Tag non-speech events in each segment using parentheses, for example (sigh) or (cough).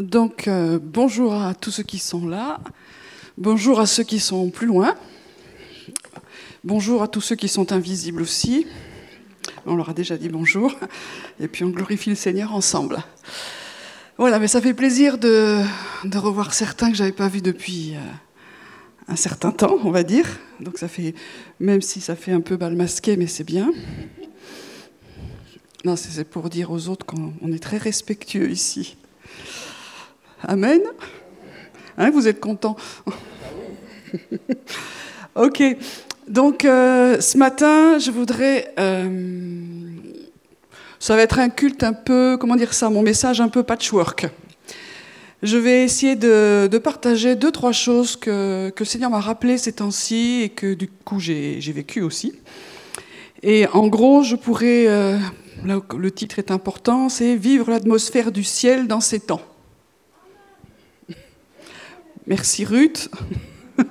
Donc, euh, bonjour à tous ceux qui sont là. Bonjour à ceux qui sont plus loin. Bonjour à tous ceux qui sont invisibles aussi. On leur a déjà dit bonjour. Et puis on glorifie le Seigneur ensemble. Voilà, mais ça fait plaisir de, revoir certains que j'avais pas vus depuis euh, un certain temps, on va dire. Donc ça fait, même si ça fait un peu bal masqué, mais c'est bien. Non, c'est pour dire aux autres qu'on est très respectueux ici. Amen. Hein, vous êtes contents (laughs) Ok. Donc, euh, ce matin, je voudrais. Euh, ça va être un culte un peu, comment dire ça, mon message un peu patchwork. Je vais essayer de, partager deux, trois choses que, que le Seigneur m'a rappelées ces temps-ci et que du coup j'ai vécu aussi. Et en gros, je pourrais. Euh, là, le titre est important c'est Vivre l'atmosphère du ciel dans ces temps. Merci Ruth. (laughs)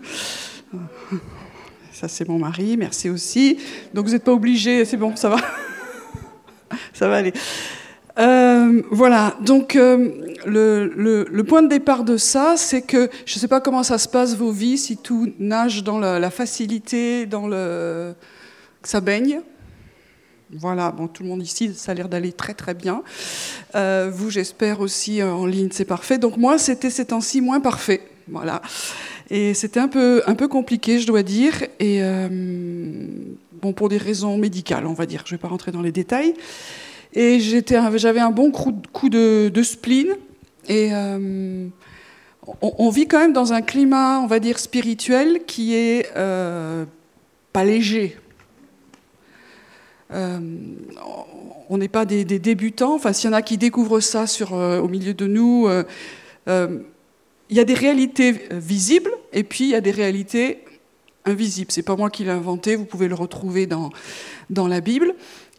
Ça c'est mon mari, merci aussi. Donc vous n'êtes pas obligé, c'est bon, ça va. (laughs) ça va aller. Euh, voilà, donc euh, le, point de départ de ça, c'est que je ne sais pas comment ça se passe vos vies, si tout nage dans la, facilité, dans le. ça baigne. Voilà, bon, tout le monde ici, ça a l'air d'aller très très bien. Euh, vous, j'espère aussi en ligne, c'est parfait. Donc moi, c'était ces temps-ci moins parfait. Voilà. Et c'était un peu, un peu compliqué, je dois dire, et euh, bon, pour des raisons médicales, on va dire. Je ne vais pas rentrer dans les détails. Et j'avais un bon coup de, spleen. Et euh, on, vit quand même dans un climat, on va dire, spirituel qui est euh, pas léger. on n'est pas des, débutants. Enfin, s'il y en a qui découvrent ça au milieu de nous, il y a des réalités euh, visibles et puis il y a des réalités invisibles. C'est pas moi qui l'ai inventé, vous pouvez le retrouver dans, dans la Bible.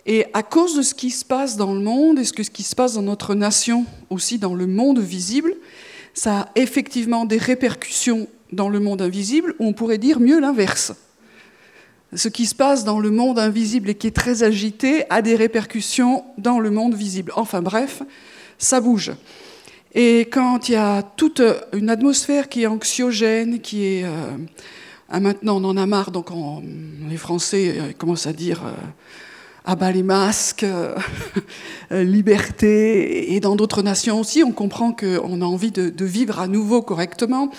Et à cause de ce qui se passe dans le monde et ce qui se passe dans notre nation, aussi dans le monde visible, ça a effectivement des répercussions dans le monde invisible, ou on pourrait dire mieux l'inverse. Ce qui se passe dans le monde invisible et qui est très agité a des répercussions dans le monde visible. Enfin bref, ça bouge. Et quand il y a toute une atmosphère qui est anxiogène, qui est... Euh, ah, maintenant, on en a marre, donc les Français euh, commencent à dire... Euh, ah bah les masques, (laughs) liberté, et dans d'autres nations aussi, on comprend qu'on a envie de, vivre à nouveau correctement.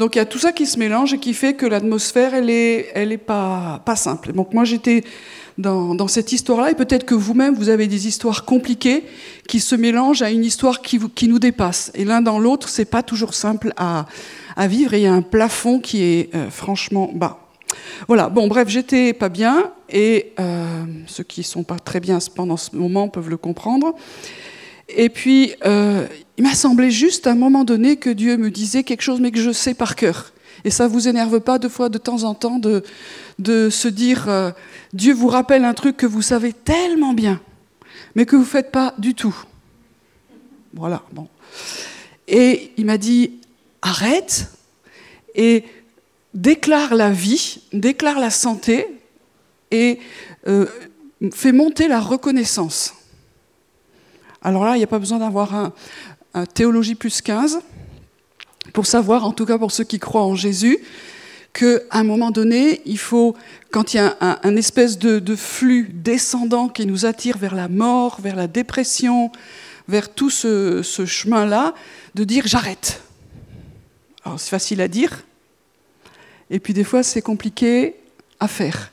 Donc il y a tout ça qui se mélange et qui fait que l'atmosphère, elle est, elle est pas, pas simple. Donc moi j'étais dans, cette histoire-là. Et peut-être que vous-même, vous avez des histoires compliquées qui se mélangent à une histoire qui, nous dépasse. Et l'un dans l'autre, c'est pas toujours simple à, à, vivre. Et il y a un plafond qui est euh, franchement bas. Voilà, bon, bref, j'étais pas bien, et euh, ceux qui sont pas très bien pendant ce moment peuvent le comprendre. Et puis, euh, il m'a semblé juste à un moment donné que Dieu me disait quelque chose, mais que je sais par cœur. Et ça vous énerve pas deux fois de temps en temps de, se dire euh, Dieu vous rappelle un truc que vous savez tellement bien, mais que vous ne faites pas du tout. Voilà, bon. Et il m'a dit arrête et déclare la vie, déclare la santé et euh, fais monter la reconnaissance. Alors là, il n'y a pas besoin d'avoir un, un, théologie plus 15 pour savoir, en tout cas pour ceux qui croient en Jésus, qu'à un moment donné, il faut, quand il y a un, espèce de, flux descendant qui nous attire vers la mort, vers la dépression, vers tout ce, chemin-là, de dire j'arrête. Alors c'est facile à dire, et puis des fois c'est compliqué à faire.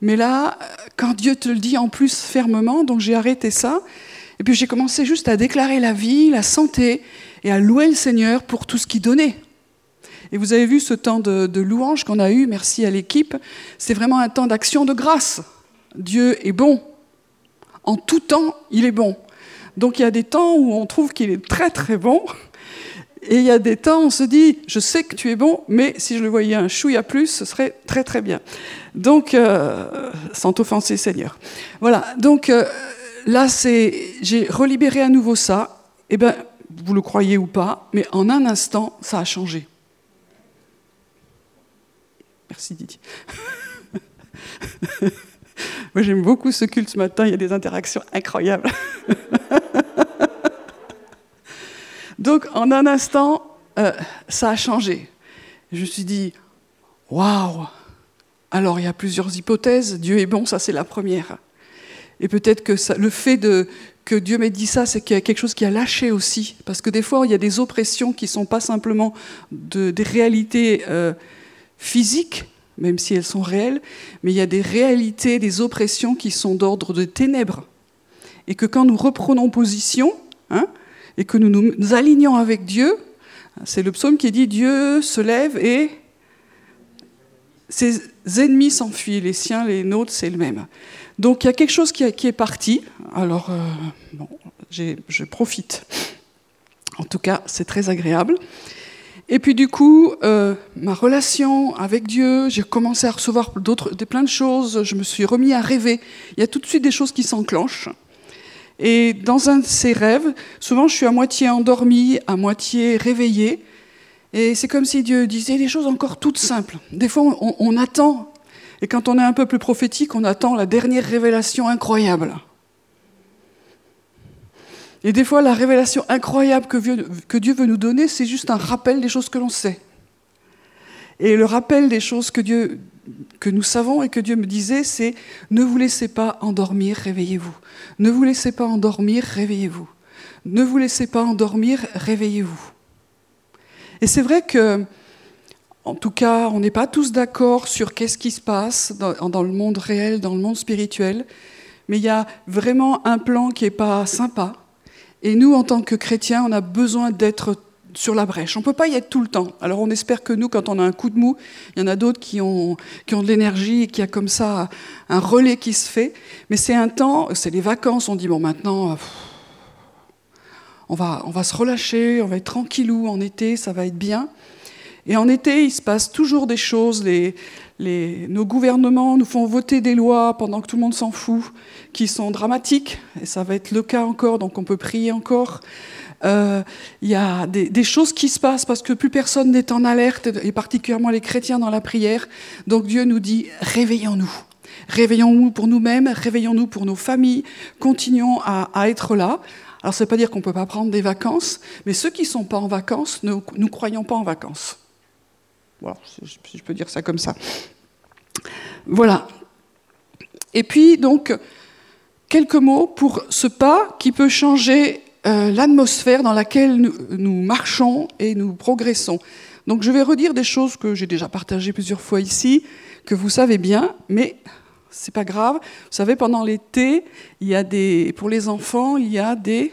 Mais là, quand Dieu te le dit en plus fermement, donc j'ai arrêté ça, et puis j'ai commencé juste à déclarer la vie, la santé, et à louer le Seigneur pour tout ce qu'il donnait. Et vous avez vu ce temps de, louange qu'on a eu, merci à l'équipe, c'est vraiment un temps d'action de grâce. Dieu est bon. En tout temps, il est bon. Donc il y a des temps où on trouve qu'il est très très bon, et il y a des temps où on se dit, je sais que tu es bon, mais si je le voyais un chouïa plus, ce serait très très bien. Donc, euh, sans t'offenser Seigneur. Voilà, donc euh, là, c'est, j'ai relibéré à nouveau ça. Eh ben, vous le croyez ou pas, mais en un instant, ça a changé. Merci Didier. (laughs) Moi j'aime beaucoup ce culte ce matin, il y a des interactions incroyables. (laughs) Donc en un instant, euh, ça a changé. Je me suis dit, waouh Alors il y a plusieurs hypothèses. Dieu est bon, ça c'est la première. Et peut-être que ça, le fait de, que Dieu m'ait dit ça, c'est qu'il y a quelque chose qui a lâché aussi. Parce que des fois, il y a des oppressions qui ne sont pas simplement de, des réalités euh, physiques, même si elles sont réelles, mais il y a des réalités, des oppressions qui sont d'ordre de ténèbres. Et que quand nous reprenons position, hein, et que nous nous alignons avec Dieu, c'est le psaume qui dit Dieu se lève et ses ennemis s'enfuient, les siens, les nôtres, c'est le même. Donc il y a quelque chose qui, est parti. Alors, euh, bon, je profite. En tout cas, c'est très agréable. Et puis du coup, euh, ma relation avec Dieu, j'ai commencé à recevoir d'autres, plein de choses. Je me suis remis à rêver. Il y a tout de suite des choses qui s'enclenchent. Et dans un de ces rêves, souvent je suis à moitié endormie, à moitié réveillée. Et c'est comme si Dieu disait des choses encore toutes simples. Des fois, on attend et quand on est un peu plus prophétique, on attend la dernière révélation incroyable. Et des fois, la révélation incroyable que Dieu veut nous donner, c'est juste un rappel des choses que l'on sait. Et le rappel des choses que, Dieu, que nous savons et que Dieu me disait, c'est ne vous laissez pas endormir, réveillez-vous. Ne vous laissez pas endormir, réveillez-vous. Ne vous laissez pas endormir, réveillez-vous. Et c'est vrai que en tout cas, on n'est pas tous d'accord sur qu'est-ce qui se passe dans, le monde réel, dans le monde spirituel, mais il y a vraiment un plan qui n'est pas sympa. Et nous, en tant que chrétiens, on a besoin d'être sur la brèche. On ne peut pas y être tout le temps. Alors on espère que nous, quand on a un coup de mou, il y en a d'autres qui ont, qui ont de l'énergie et qui a comme ça un relais qui se fait. Mais c'est un temps, c'est les vacances, on dit, bon maintenant, on, va, on va se relâcher, on va être tranquillou en été, ça va être bien. Et en été, il se passe toujours des choses. nos gouvernements nous font voter des lois pendant que tout le monde s'en fout, qui sont dramatiques, et ça va être le cas encore, donc on peut prier encore. Euh, il y a des, choses qui se passent parce que plus personne n'est en alerte, et particulièrement les chrétiens dans la prière. Donc Dieu nous dit, réveillons-nous. Réveillons-nous pour nous-mêmes, réveillons-nous pour nos familles, continuons à, être là. Alors ça ne veut pas dire qu'on ne peut pas prendre des vacances, mais ceux qui ne sont pas en vacances, nous ne croyons pas en vacances. Voilà, si je peux dire ça comme ça. Voilà. Et puis, donc, quelques mots pour ce pas qui peut changer euh, l'atmosphère dans laquelle nous, marchons et nous progressons. Donc, je vais redire des choses que j'ai déjà partagées plusieurs fois ici, que vous savez bien, mais c'est pas grave. Vous savez, pendant l'été, pour les enfants, il y a des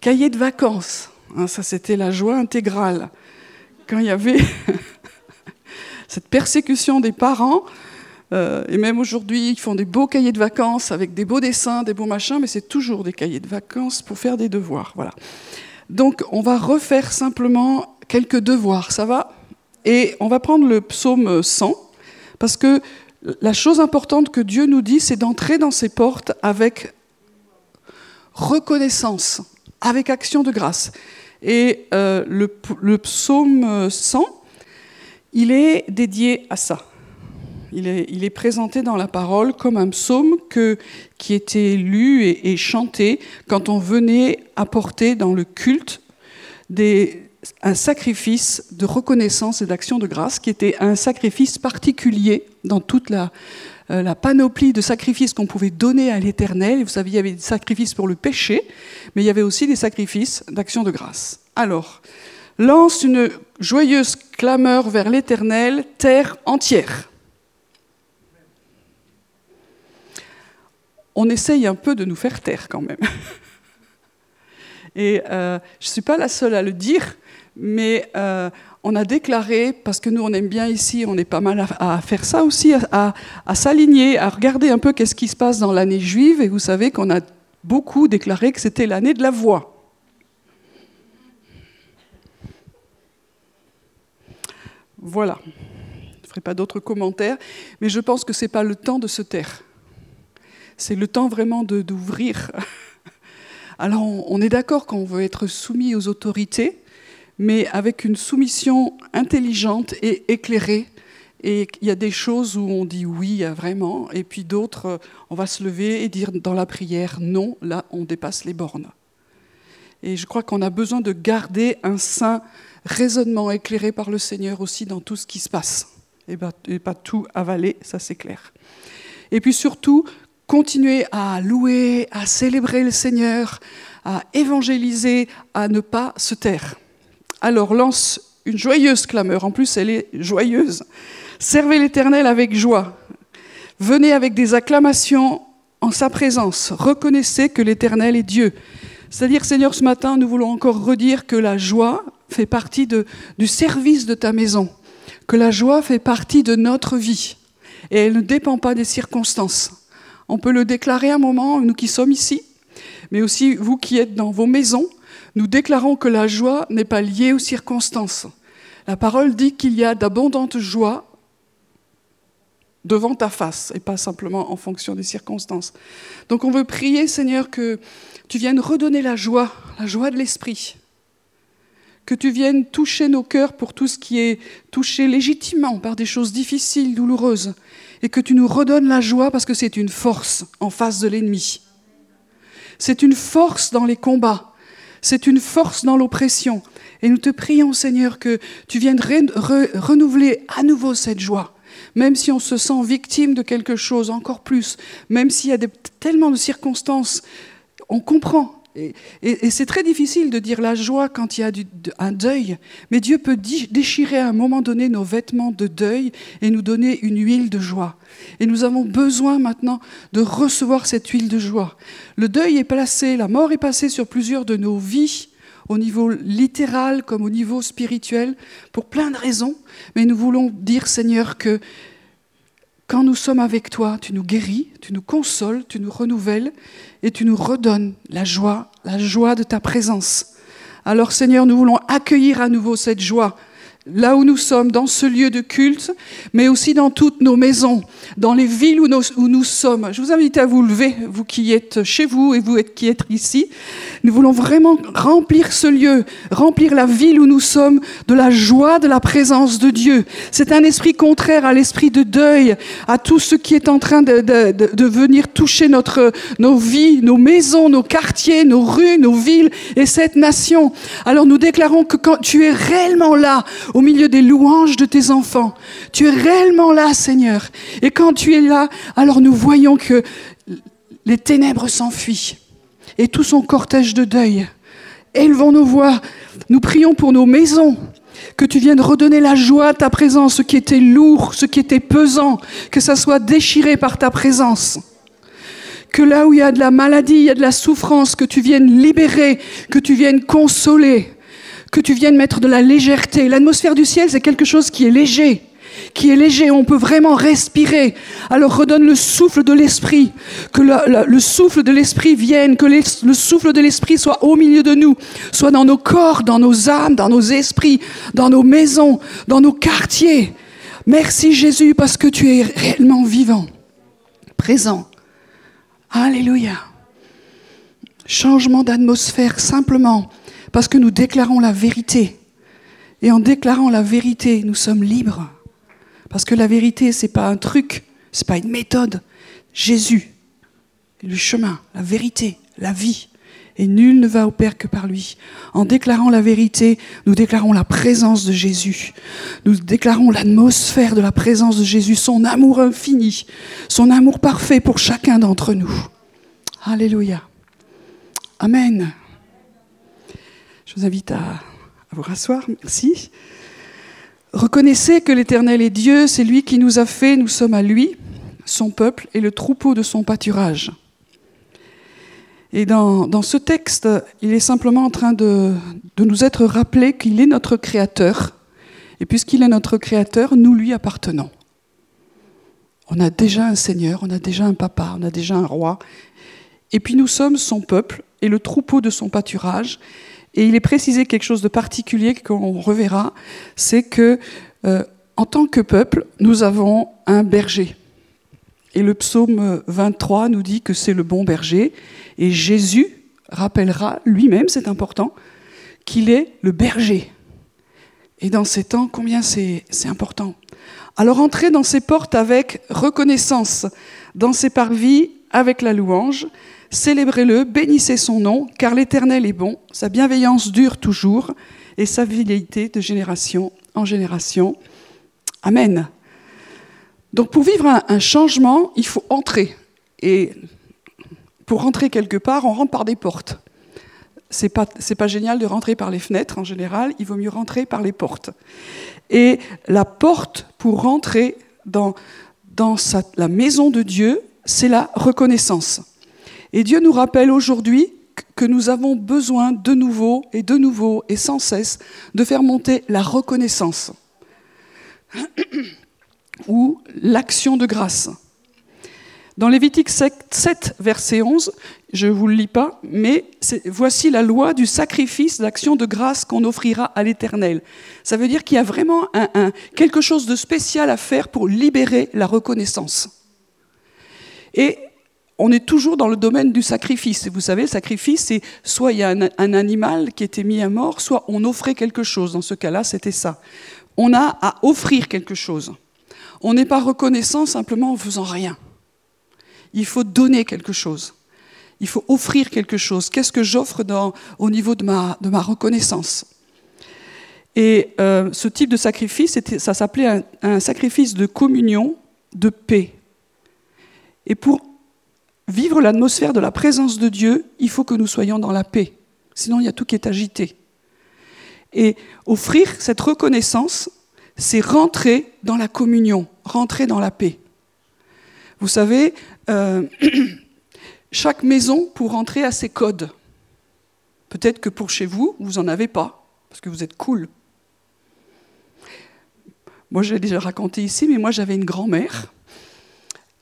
cahiers de vacances. Hein, ça, c'était la joie intégrale. Quand il y avait (laughs) cette persécution des parents. Euh, et même aujourd'hui, ils font des beaux cahiers de vacances avec des beaux dessins, des beaux machins, mais c'est toujours des cahiers de vacances pour faire des devoirs. Voilà. Donc, on va refaire simplement quelques devoirs, ça va? Et on va prendre le psaume 100, parce que la chose importante que Dieu nous dit, c'est d'entrer dans ses portes avec reconnaissance, avec action de grâce. Et euh, le, le psaume 100, il est dédié à ça. Il est, présenté dans la parole comme un psaume qui était lu et, chanté quand on venait apporter dans le culte un sacrifice de reconnaissance et d'action de grâce, qui était un sacrifice particulier dans toute la, euh, la panoplie de sacrifices qu'on pouvait donner à l'Éternel. Vous savez, il y avait des sacrifices pour le péché, mais il y avait aussi des sacrifices d'action de grâce. Alors, lance une joyeuse clameur vers l'Éternel, terre entière. On essaye un peu de nous faire taire quand même. Et euh, je ne suis pas la seule à le dire, mais euh, on a déclaré, parce que nous on aime bien ici, on est pas mal à, faire ça aussi, à, à s'aligner, à regarder un peu qu'est-ce qui se passe dans l'année juive, et vous savez qu'on a beaucoup déclaré que c'était l'année de la voix. Voilà. Je ne ferai pas d'autres commentaires, mais je pense que ce n'est pas le temps de se taire. C'est le temps vraiment d'ouvrir. (laughs) Alors on, est d'accord qu'on veut être soumis aux autorités, mais avec une soumission intelligente et éclairée. Et il y a des choses où on dit oui, vraiment, et puis d'autres, on va se lever et dire dans la prière non, là on dépasse les bornes. Et je crois qu'on a besoin de garder un saint raisonnement éclairé par le Seigneur aussi dans tout ce qui se passe. Et pas, tout avaler, ça c'est clair. Et puis surtout, continuer à louer, à célébrer le Seigneur, à évangéliser, à ne pas se taire. Alors lance une joyeuse clameur, en plus elle est joyeuse. Servez l'Éternel avec joie. Venez avec des acclamations en sa présence. Reconnaissez que l'Éternel est Dieu. C'est-à-dire, Seigneur, ce matin, nous voulons encore redire que la joie fait partie du service de ta maison, que la joie fait partie de notre vie, et elle ne dépend pas des circonstances. On peut le déclarer un moment, nous qui sommes ici, mais aussi vous qui êtes dans vos maisons, nous déclarons que la joie n'est pas liée aux circonstances. La parole dit qu'il y a d'abondantes joies devant ta face et pas simplement en fonction des circonstances. Donc on veut prier, Seigneur, que tu viennes redonner la joie, la joie de l'esprit, que tu viennes toucher nos cœurs pour tout ce qui est touché légitimement par des choses difficiles, douloureuses, et que tu nous redonnes la joie parce que c'est une force en face de l'ennemi. C'est une force dans les combats, c'est une force dans l'oppression. Et nous te prions, Seigneur, que tu viennes renouveler à nouveau cette joie même si on se sent victime de quelque chose, encore plus, même s'il y a tellement de circonstances, on comprend. Et, c'est très difficile de dire la joie quand il y a un deuil, mais Dieu peut déchirer à un moment donné nos vêtements de deuil et nous donner une huile de joie. Et nous avons besoin maintenant de recevoir cette huile de joie. Le deuil est placé, la mort est passée sur plusieurs de nos vies au niveau littéral comme au niveau spirituel, pour plein de raisons. Mais nous voulons dire, Seigneur, que quand nous sommes avec toi, tu nous guéris, tu nous consoles, tu nous renouvelles et tu nous redonnes la joie, la joie de ta présence. Alors Seigneur, nous voulons accueillir à nouveau cette joie là où nous sommes, dans ce lieu de culte, mais aussi dans toutes nos maisons, dans les villes où nous, sommes. Je vous invite à vous lever, vous qui êtes chez vous et vous qui êtes ici. Nous voulons vraiment remplir ce lieu, remplir la ville où nous sommes de la joie de la présence de Dieu. C'est un esprit contraire à l'esprit de deuil, à tout ce qui est en train de, venir toucher notre, nos vies, nos maisons, nos quartiers, nos rues, nos villes et cette nation. Alors nous déclarons que quand tu es réellement là, milieu des louanges de tes enfants. Tu es réellement là, Seigneur. Et quand tu es là, alors nous voyons que les ténèbres s'enfuient et tout son cortège de deuil. Élevons nos voix. Nous prions pour nos maisons. Que tu viennes redonner la joie à ta présence, ce qui était lourd, ce qui était pesant, que ça soit déchiré par ta présence que là où il y a de la maladie, il y a de la souffrance, que tu viennes libérer, que tu viennes consoler que tu viennes mettre de la légèreté. L'atmosphère du ciel, c'est quelque chose qui est léger, qui est léger, on peut vraiment respirer. Alors redonne le souffle de l'esprit, que le, souffle de l'esprit vienne, que le souffle de l'esprit soit au milieu de nous, soit dans nos corps, dans nos âmes, dans nos esprits, dans nos maisons, dans nos quartiers. Merci Jésus parce que tu es réellement vivant, présent. Alléluia. Changement d'atmosphère simplement parce que nous déclarons la vérité. Et en déclarant la vérité, nous sommes libres. Parce que la vérité, c'est pas un truc, c'est pas une méthode. Jésus le chemin, la vérité, la vie. Et nul ne va au Père que par lui. En déclarant la vérité, nous déclarons la présence de Jésus. Nous déclarons l'atmosphère de la présence de Jésus, son amour infini, son amour parfait pour chacun d'entre nous. Alléluia. Amen. Je vous invite à, vous rasseoir. Merci. Reconnaissez que l'Éternel est Dieu, c'est lui qui nous a fait, nous sommes à lui, son peuple et le troupeau de son pâturage. Et dans, ce texte, il est simplement en train de, nous être rappelé qu'il est notre Créateur. Et puisqu'il est notre Créateur, nous lui appartenons. On a déjà un Seigneur, on a déjà un papa, on a déjà un roi. Et puis nous sommes son peuple et le troupeau de son pâturage. Et il est précisé quelque chose de particulier qu'on reverra, c'est que euh, en tant que peuple, nous avons un berger. Et le psaume 23 nous dit que c'est le bon berger. Et Jésus rappellera lui-même, c'est important, qu'il est le berger. Et dans ces temps, combien c'est important. Alors entrez dans ces portes avec reconnaissance, dans ces parvis avec la louange. Célébrez-le, bénissez son nom, car l'Éternel est bon, sa bienveillance dure toujours, et sa fidélité de génération en génération. Amen. Donc pour vivre un, changement, il faut entrer. Et pour rentrer quelque part, on rentre par des portes. C'est pas, pas génial de rentrer par les fenêtres en général, il vaut mieux rentrer par les portes. Et la porte pour rentrer dans, dans la maison de Dieu, c'est la reconnaissance. Et Dieu nous rappelle aujourd'hui que nous avons besoin de nouveau et de nouveau et sans cesse de faire monter la reconnaissance (clears throat) ou l'action de grâce. Dans Lévitique 7, verset 11, je ne vous le lis pas, mais voici la loi du sacrifice d'action de grâce qu'on offrira à l'Éternel. Ça veut dire qu'il y a vraiment quelque chose de spécial à faire pour libérer la reconnaissance. Et on est toujours dans le domaine du sacrifice. Et vous savez, le sacrifice, c'est soit il y a un, animal qui était mis à mort, soit on offrait quelque chose. Dans ce cas-là, c'était ça. On a à offrir quelque chose. On n'est pas reconnaissant simplement en faisant rien. Il faut donner quelque chose. Il faut offrir quelque chose. Qu'est-ce que j'offre au niveau de ma, reconnaissance? Et euh, ce type de sacrifice, ça s'appelait un sacrifice de communion, de paix. Et pour vivre l'atmosphère de la présence de Dieu, il faut que nous soyons dans la paix. Sinon, il y a tout qui est agité. Et offrir cette reconnaissance, c'est rentrer dans la communion, rentrer dans la paix. Vous savez, euh, (clears throat) chaque maison, pour rentrer, a ses codes. Peut-être que pour chez vous, vous n'en avez pas, parce que vous êtes cool. Moi, je l'ai déjà raconté ici, mais moi, j'avais une grand-mère.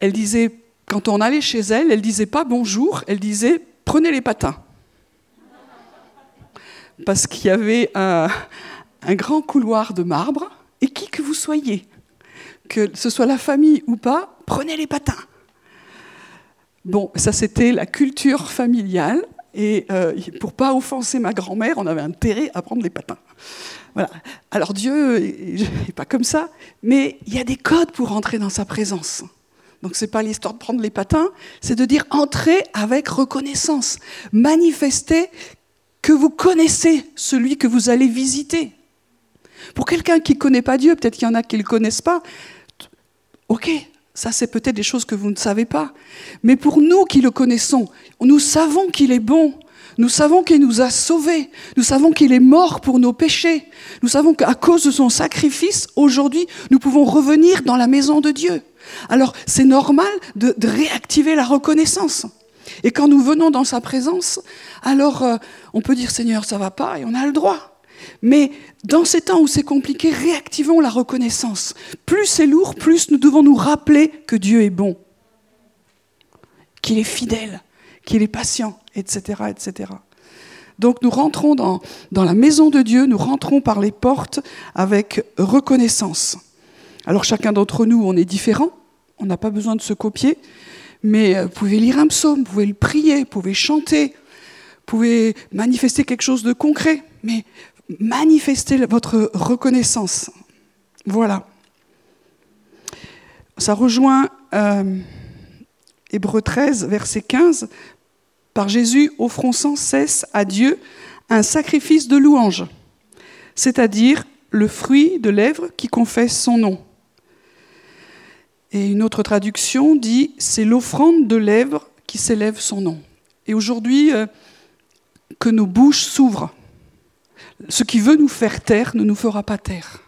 Elle disait, quand on allait chez elle, elle disait pas bonjour, elle disait prenez les patins. Parce qu'il y avait un, grand couloir de marbre, et qui que vous soyez, que ce soit la famille ou pas, prenez les patins. Bon, ça c'était la culture familiale, et euh, pour pas offenser ma grand-mère, on avait intérêt à prendre les patins. Voilà. Alors Dieu n'est pas comme ça, mais il y a des codes pour entrer dans sa présence. Donc c'est pas l'histoire de prendre les patins, c'est de dire entrer avec reconnaissance, manifester que vous connaissez celui que vous allez visiter. Pour quelqu'un qui ne connaît pas Dieu, peut-être qu'il y en a qui ne le connaissent pas, ok, ça c'est peut-être des choses que vous ne savez pas. Mais pour nous qui le connaissons, nous savons qu'il est bon. Nous savons qu'il nous a sauvés. Nous savons qu'il est mort pour nos péchés. Nous savons qu'à cause de son sacrifice, aujourd'hui, nous pouvons revenir dans la maison de Dieu. Alors c'est normal de, réactiver la reconnaissance. Et quand nous venons dans sa présence, alors euh, on peut dire Seigneur, ça va pas, et on a le droit. Mais dans ces temps où c'est compliqué, réactivons la reconnaissance. Plus c'est lourd, plus nous devons nous rappeler que Dieu est bon, qu'il est fidèle, qu'il est patient, etc., etc. Donc nous rentrons dans, dans la maison de Dieu, nous rentrons par les portes avec reconnaissance. Alors chacun d'entre nous, on est différent, on n'a pas besoin de se copier, mais euh, vous pouvez lire un psaume, vous pouvez le prier, vous pouvez chanter, vous pouvez manifester quelque chose de concret, mais manifestez votre reconnaissance. Voilà. Ça rejoint euh, Hébreu 13, verset 15. Par Jésus, offrons sans cesse à Dieu un sacrifice de louange, c'est-à-dire le fruit de lèvres qui confesse son nom. Et une autre traduction dit c'est l'offrande de lèvres qui s'élève son nom. Et aujourd'hui, euh, que nos bouches s'ouvrent ce qui veut nous faire taire ne nous fera pas taire.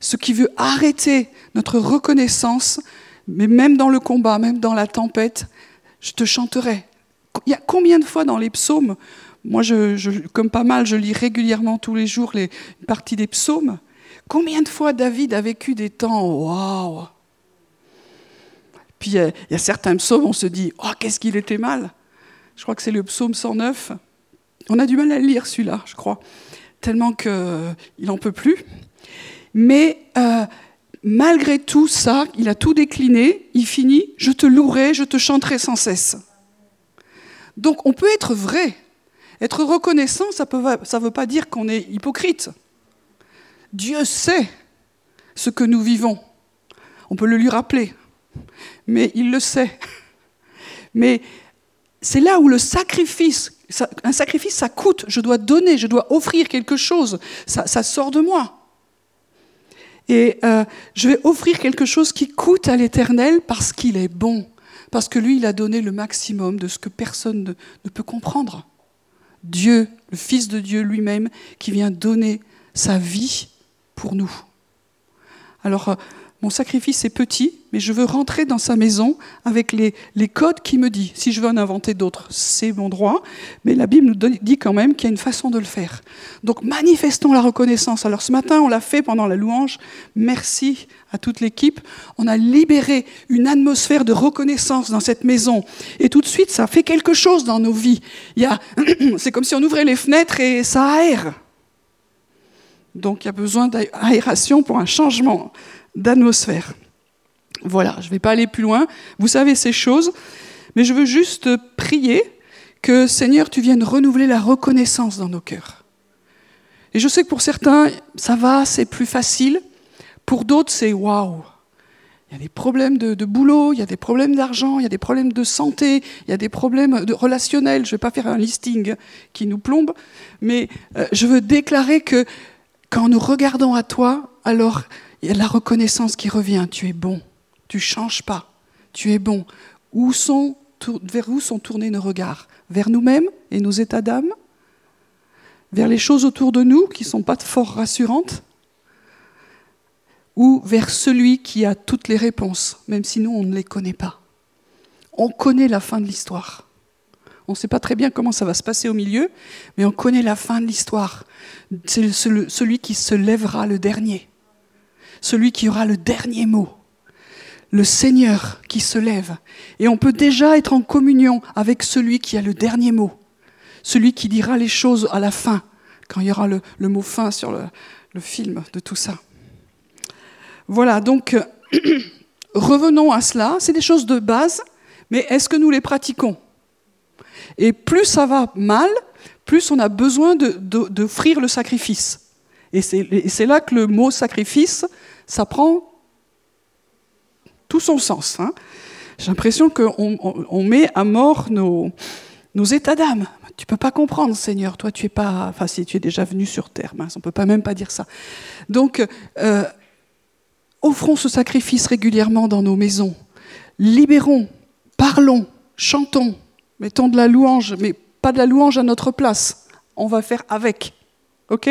Ce qui veut arrêter notre reconnaissance, mais même dans le combat, même dans la tempête, je te chanterai. Il y a combien de fois dans les psaumes, moi, je, comme pas mal, je lis régulièrement tous les jours les parties des psaumes. Combien de fois David a vécu des temps waouh Puis il y, a certains psaumes, on se dit oh qu'est-ce qu'il était mal. Je crois que c'est le psaume 109. On a du mal à le lire celui-là, je crois, tellement qu'il n'en peut plus. Mais euh, malgré tout ça, il a tout décliné, il finit, je te louerai, je te chanterai sans cesse. Donc on peut être vrai. Être reconnaissant, ça ne veut pas dire qu'on est hypocrite. Dieu sait ce que nous vivons. On peut le lui rappeler, mais il le sait. Mais c'est là où le sacrifice, un sacrifice, ça coûte. Je dois donner, je dois offrir quelque chose. Ça, sort de moi. Et euh, je vais offrir quelque chose qui coûte à l'Éternel parce qu'il est bon, parce que lui, il a donné le maximum de ce que personne ne peut comprendre. Dieu, le Fils de Dieu lui-même, qui vient donner sa vie pour nous. Alors, euh, mon sacrifice est petit, mais je veux rentrer dans sa maison avec les, les codes qui me dit. Si je veux en inventer d'autres, c'est mon droit, mais la Bible nous dit quand même qu'il y a une façon de le faire. Donc manifestons la reconnaissance. Alors ce matin, on l'a fait pendant la louange. Merci à toute l'équipe. On a libéré une atmosphère de reconnaissance dans cette maison. Et tout de suite, ça fait quelque chose dans nos vies. (clears throat) C'est comme si on ouvrait les fenêtres et ça aère. Donc il y a besoin d'aération pour un changement d'atmosphère. Voilà, je ne vais pas aller plus loin. Vous savez ces choses, mais je veux juste prier que Seigneur, tu viennes renouveler la reconnaissance dans nos cœurs. Et je sais que pour certains, ça va, c'est plus facile. Pour d'autres, c'est waouh. Il y a des problèmes de, boulot, il y a des problèmes d'argent, il y a des problèmes de santé, il y a des problèmes relationnels. Je ne vais pas faire un listing qui nous plombe, mais euh, je veux déclarer que quand nous regardons à toi, alors il y a la reconnaissance qui revient. Tu es bon, tu changes pas, tu es bon. Vers où sont tournés nos regards? Vers nous-mêmes et nos états d'âme? Vers les choses autour de nous qui ne sont pas fort rassurantes? Ou vers celui qui a toutes les réponses, même si nous, on ne les connaît pas? On connaît la fin de l'histoire. On ne sait pas très bien comment ça va se passer au milieu, mais on connaît la fin de l'histoire. C'est celui qui se lèvera le dernier, celui qui aura le dernier mot, le Seigneur qui se lève. Et on peut déjà être en communion avec celui qui a le dernier mot, celui qui dira les choses à la fin, quand il y aura le, mot fin sur le, film de tout ça. Voilà, donc (clears throat) revenons à cela. C'est des choses de base, mais est-ce que nous les pratiquons? Et plus ça va mal, plus on a besoin d'offrir le sacrifice. Et c'est là que le mot sacrifice, ça prend tout son sens. Hein. J'ai l'impression qu'on met à mort nos, états d'âme. Tu peux pas comprendre, Seigneur. Toi, tu es pas. Enfin, si tu es déjà venu sur terre, mince, on peut pas même pas dire ça. Donc, euh, offrons ce sacrifice régulièrement dans nos maisons. Libérons, parlons, chantons, Mettons de la louange, mais pas de la louange à notre place. On va faire avec. OK?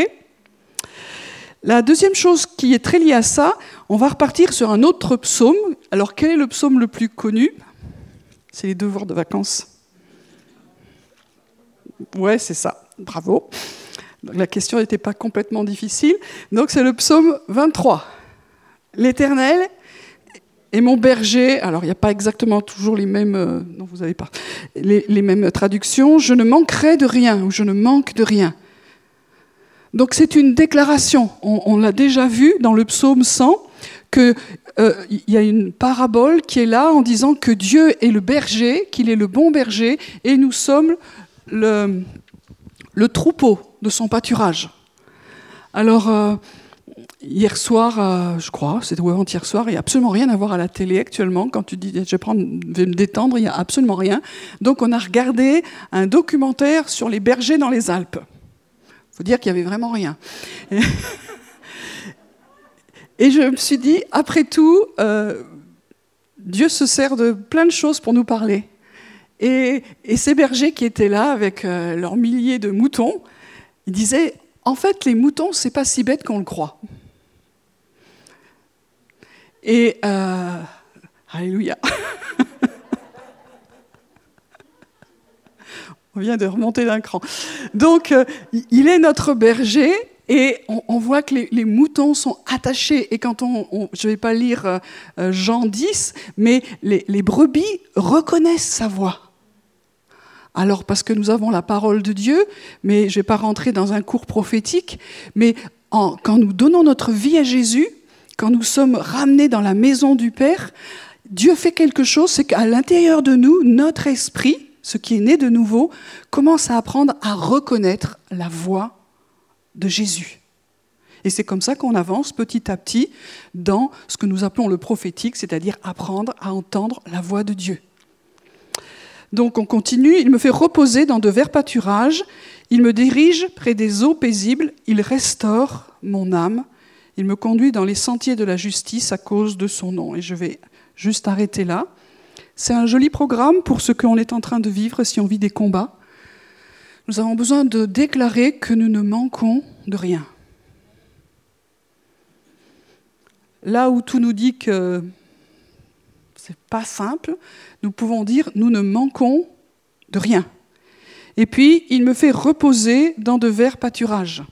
La deuxième chose qui est très liée à ça, on va repartir sur un autre psaume. Alors, quel est le psaume le plus connu? C'est les devoirs de vacances. Ouais, c'est ça. Bravo. La question n'était pas complètement difficile. Donc, c'est le psaume 23. L'Éternel et mon berger, alors il n'y a pas exactement toujours les mêmes, euh, non vous avez les, mêmes traductions, je ne manquerai de rien ou je ne manque de rien. Donc c'est une déclaration. On, l'a déjà vu dans le psaume 100 qu'il euh, y a une parabole qui est là en disant que Dieu est le berger, qu'il est le bon berger, et nous sommes le, le troupeau de son pâturage. Alors euh, hier soir, euh, je crois, c'était avant-hier soir, il n'y a absolument rien à voir à la télé actuellement. Quand tu dis je vais, vais me détendre, il n'y a absolument rien. Donc on a regardé un documentaire sur les bergers dans les Alpes. Il faut dire qu'il n'y avait vraiment rien. (laughs) Et je me suis dit, après tout, euh, Dieu se sert de plein de choses pour nous parler. Et, ces bergers qui étaient là avec euh, leurs milliers de moutons, ils disaient, en fait, les moutons, c'est pas si bête qu'on le croit. Et euh, Alléluia. (laughs) on vient de remonter d'un cran. Donc, euh, il est notre berger et on, voit que les, moutons sont attachés. Et quand on, je ne vais pas lire euh, Jean 10, mais les, les brebis reconnaissent sa voix. Alors parce que nous avons la parole de Dieu, mais je ne vais pas rentrer dans un cours prophétique, mais quand nous donnons notre vie à Jésus, quand nous sommes ramenés dans la maison du Père, Dieu fait quelque chose, c'est qu'à l'intérieur de nous, notre esprit, ce qui est né de nouveau, commence à apprendre à reconnaître la voix de Jésus. Et c'est comme ça qu'on avance petit à petit dans ce que nous appelons le prophétique, c'est-à-dire apprendre à entendre la voix de Dieu. Donc on continue, il me fait reposer dans de verts pâturages, il me dirige près des eaux paisibles, il restaure mon âme, il me conduit dans les sentiers de la justice à cause de son nom. Et je vais juste arrêter là. C'est un joli programme pour ce qu'on est en train de vivre si on vit des combats. Nous avons besoin de déclarer que nous ne manquons de rien. Là où tout nous dit que c'est pas simple, nous pouvons dire nous ne manquons de rien. Et puis, il me fait reposer dans de verts pâturages.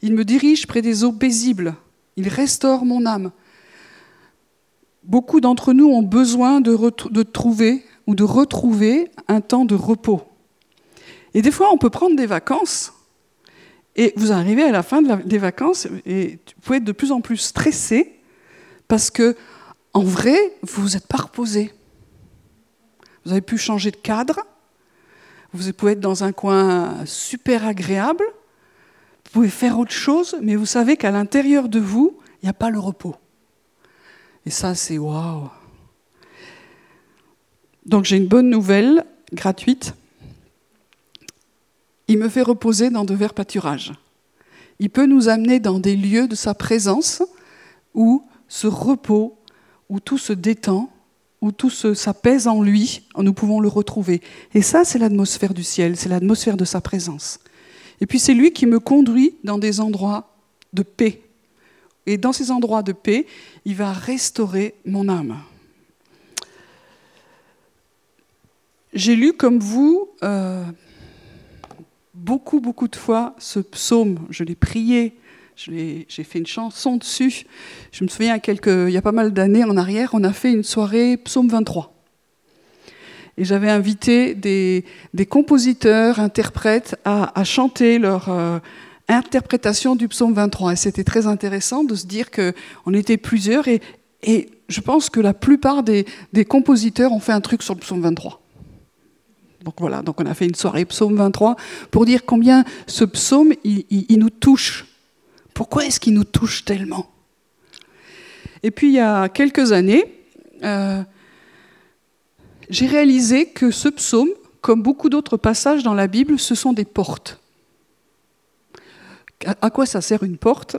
Il me dirige près des eaux paisibles. Il restaure mon âme. Beaucoup d'entre nous ont besoin de, de, trouver ou de retrouver un temps de repos. Et des fois, on peut prendre des vacances et vous arrivez à la fin des vacances et vous pouvez être de plus en plus stressé parce que, en vrai, vous vous êtes pas reposé. Vous avez pu changer de cadre, vous pouvez être dans un coin super agréable, vous pouvez faire autre chose, mais vous savez qu'à l'intérieur de vous, il n'y a pas le repos. Et ça, c'est waouh. Donc j'ai une bonne nouvelle gratuite. Il me fait reposer dans de verts pâturages. Il peut nous amener dans des lieux de sa présence où ce repos, où tout se détend, où tout s'apaise en lui, nous pouvons le retrouver. Et ça, c'est l'atmosphère du ciel, c'est l'atmosphère de sa présence. Et puis c'est lui qui me conduit dans des endroits de paix. Et dans ces endroits de paix, il va restaurer mon âme. J'ai lu comme vous euh, beaucoup, beaucoup de fois ce psaume. Je l'ai prié, j'ai fait une chanson dessus. Je me souviens, il y a pas mal d'années en arrière, on a fait une soirée psaume 23. Et j'avais invité des, compositeurs, interprètes à, chanter leur euh, interprétation du psaume 23. Et c'était très intéressant de se dire qu'on était plusieurs. Et, je pense que la plupart des, des compositeurs ont fait un truc sur le psaume 23. Donc voilà, donc on a fait une soirée psaume 23 pour dire combien ce psaume, il, nous touche. Pourquoi est-ce qu'il nous touche tellement? Et puis il y a quelques années, euh, j'ai réalisé que ce psaume, comme beaucoup d'autres passages dans la Bible, ce sont des portes. À quoi ça sert une porte?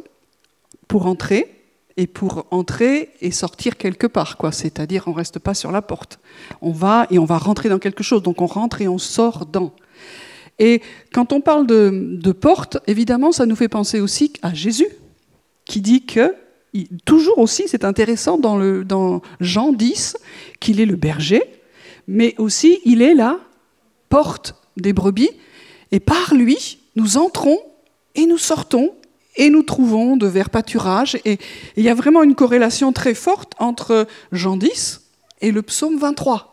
Pour entrer, et pour entrer et sortir quelque part, quoi. C'est-à-dire, on reste pas sur la porte. On va et on va rentrer dans quelque chose. Donc, on rentre et on sort dans. Et quand on parle de, porte, évidemment, ça nous fait penser aussi à Jésus, qui dit que, toujours aussi, c'est intéressant dans, dans Jean 10, qu'il est le berger, mais aussi il est la porte des brebis, et par lui, nous entrons et nous sortons et nous trouvons de verts pâturages. Et il y a vraiment une corrélation très forte entre Jean 10 et le psaume 23.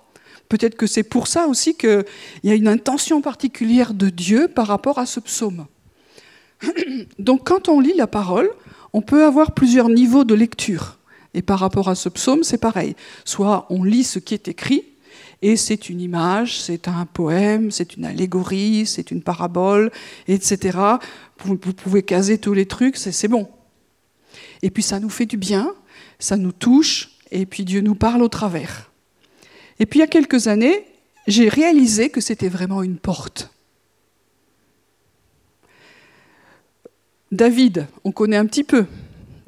Peut-être que c'est pour ça aussi qu'il y a une intention particulière de Dieu par rapport à ce psaume. (clears throat) Donc quand on lit la parole, on peut avoir plusieurs niveaux de lecture. Et par rapport à ce psaume, c'est pareil. Soit on lit ce qui est écrit, et c'est une image, c'est un poème, c'est une allégorie, c'est une parabole, etc. Vous, pouvez caser tous les trucs, c'est bon. Et puis ça nous fait du bien, ça nous touche, et puis Dieu nous parle au travers. Et puis il y a quelques années, j'ai réalisé que c'était vraiment une porte. David, on connaît un petit peu.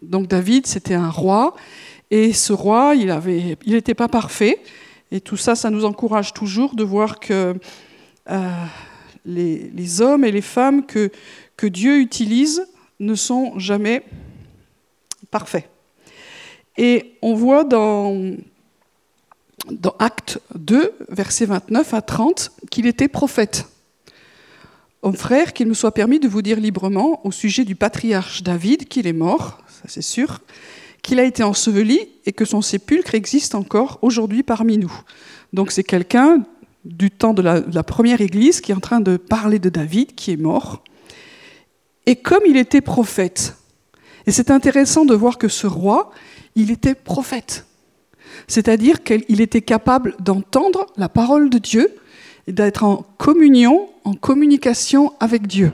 Donc David, c'était un roi, et ce roi, il n'était pas parfait, et tout ça, ça nous encourage toujours de voir que euh, les, hommes et les femmes que Dieu utilise ne sont jamais parfaits. Et on voit dans, dans Acte 2, versets 29 à 30, qu'il était prophète. Homme frère, qu'il me soit permis de vous dire librement au sujet du patriarche David qu'il est mort, ça c'est sûr, qu'il a été enseveli et que son sépulcre existe encore aujourd'hui parmi nous. Donc c'est quelqu'un du temps de la, première Église qui est en train de parler de David, qui est mort. Et comme il était prophète, et c'est intéressant de voir que ce roi, il était prophète. C'est-à-dire qu'il était capable d'entendre la parole de Dieu d'être en communion, en communication avec Dieu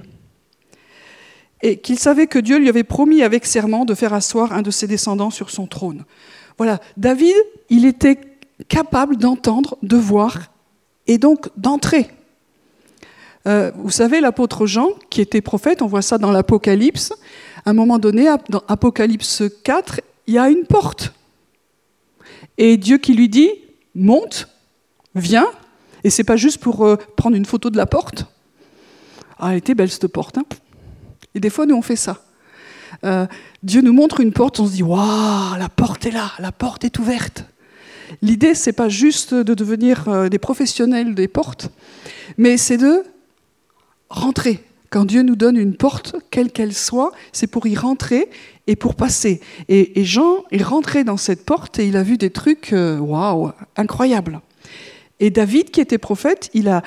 et qu'il savait que Dieu lui avait promis avec serment de faire asseoir un de ses descendants sur son trône. Voilà, David, il était capable d'entendre, de voir et donc d'entrer. Euh, vous savez, l'apôtre Jean, qui était prophète, on voit ça dans l'Apocalypse, à un moment donné, dans Apocalypse 4, il y a une porte. Et Dieu qui lui dit, monte, viens, et c'est pas juste pour euh, prendre une photo de la porte. Ah, elle était belle cette porte. Hein et des fois, nous, on fait ça. Euh, Dieu nous montre une porte, on se dit Waouh, la porte est là, la porte est ouverte. L'idée, c'est pas juste de devenir euh, des professionnels des portes, mais c'est de rentrer. Quand Dieu nous donne une porte, quelle qu'elle soit, c'est pour y rentrer et pour passer. Et, Jean est rentré dans cette porte et il a vu des trucs, euh, waouh, incroyables. Et David, qui était prophète, il a,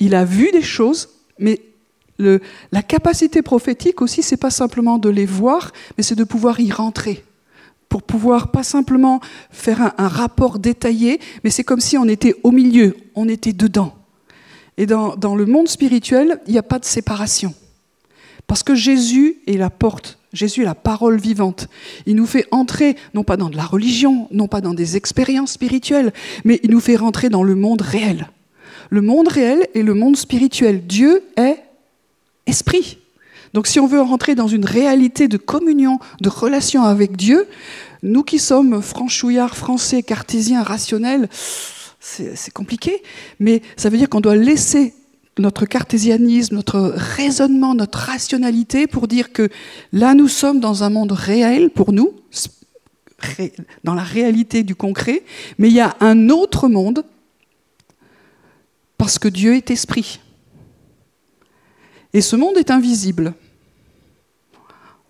il a vu des choses, mais la capacité prophétique aussi, c'est pas simplement de les voir, mais c'est de pouvoir y rentrer. Pour pouvoir pas simplement faire un, rapport détaillé, mais c'est comme si on était au milieu, on était dedans. Et dans, dans le monde spirituel, il n'y a pas de séparation. Parce que Jésus est la porte, Jésus est la parole vivante. Il nous fait entrer, non pas dans de la religion, non pas dans des expériences spirituelles, mais il nous fait rentrer dans le monde réel. Le monde réel et le monde spirituel. Dieu est esprit. Donc si on veut rentrer dans une réalité de communion, de relation avec Dieu, nous qui sommes franchouillards français, cartésiens, rationnels, c'est compliqué, mais ça veut dire qu'on doit laisser notre cartésianisme, notre raisonnement, notre rationalité pour dire que là nous sommes dans un monde réel pour nous, dans la réalité du concret, mais il y a un autre monde parce que Dieu est esprit. Et ce monde est invisible.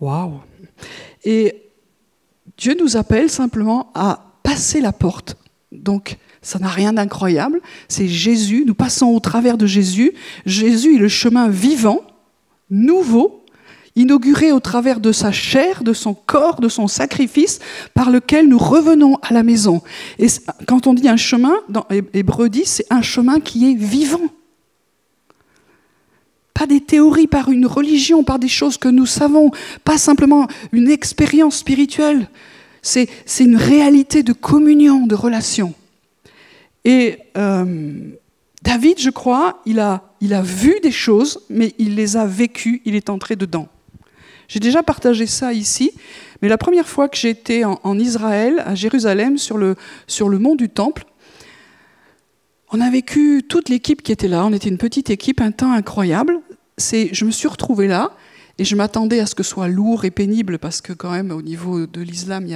Waouh Et Dieu nous appelle simplement à passer la porte. Donc, ça n'a rien d'incroyable. C'est Jésus. Nous passons au travers de Jésus. Jésus est le chemin vivant, nouveau, inauguré au travers de sa chair, de son corps, de son sacrifice, par lequel nous revenons à la maison. Et quand on dit un chemin, dans Hébreu 10, c'est un chemin qui est vivant. Pas des théories par une religion, par des choses que nous savons, pas simplement une expérience spirituelle. C'est une réalité de communion, de relation. Et euh, David, je crois, il a, vu des choses, mais il les a vécues, il est entré dedans. J'ai déjà partagé ça ici, mais la première fois que j'étais en, Israël, à Jérusalem, sur le, mont du Temple, on a vécu toute l'équipe qui était là. On était une petite équipe, un temps incroyable je me suis retrouvée là et je m'attendais à ce que ce soit lourd et pénible parce que quand même au niveau de l'islam,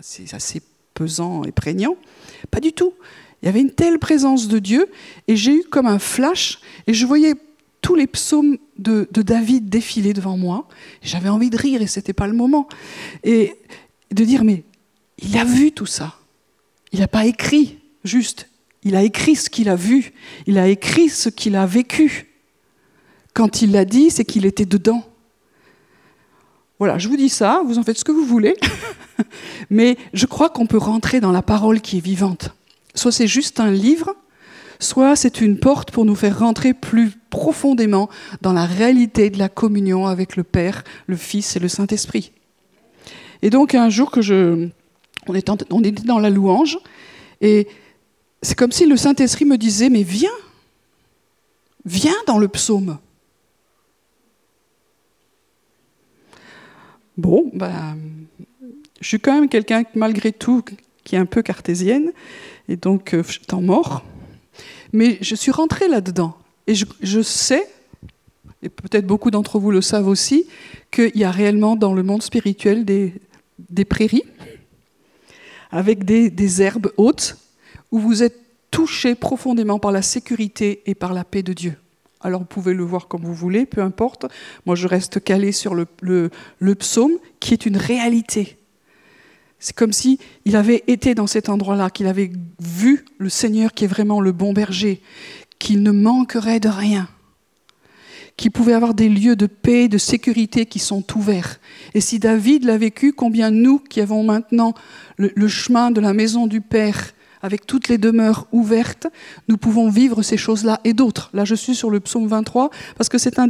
c'est assez pesant et prégnant. Pas du tout. Il y avait une telle présence de Dieu et j'ai eu comme un flash et je voyais tous les psaumes de, David défiler devant moi. J'avais envie de rire et c'était pas le moment. Et de dire, mais il a vu tout ça. Il n'a pas écrit juste. Il a écrit ce qu'il a vu. Il a écrit ce qu'il a vécu. Quand il l'a dit, c'est qu'il était dedans. Voilà, je vous dis ça, vous en faites ce que vous voulez, (laughs) mais je crois qu'on peut rentrer dans la parole qui est vivante. Soit c'est juste un livre, soit c'est une porte pour nous faire rentrer plus profondément dans la réalité de la communion avec le Père, le Fils et le Saint-Esprit. Et donc un jour que je, on était, dans la louange, et c'est comme si le Saint-Esprit me disait, mais viens, viens dans le psaume. Bon, ben, je suis quand même quelqu'un, malgré tout, qui est un peu cartésienne, et donc euh, en mort. Mais je suis rentrée là-dedans. Et je, sais, et peut-être beaucoup d'entre vous le savent aussi, qu'il y a réellement dans le monde spirituel des, prairies, avec des, herbes hautes, où vous êtes touché profondément par la sécurité et par la paix de Dieu. Alors vous pouvez le voir comme vous voulez, peu importe. Moi, je reste calé sur le, psaume, qui est une réalité. C'est comme si il avait été dans cet endroit-là, qu'il avait vu le Seigneur qui est vraiment le bon berger, qu'il ne manquerait de rien, qu'il pouvait avoir des lieux de paix, de sécurité qui sont ouverts. Et si David l'a vécu, combien nous qui avons maintenant le chemin de la maison du Père, avec toutes les demeures ouvertes, nous pouvons vivre ces choses-là et d'autres. Là, je suis sur le psaume 23 parce que c'est un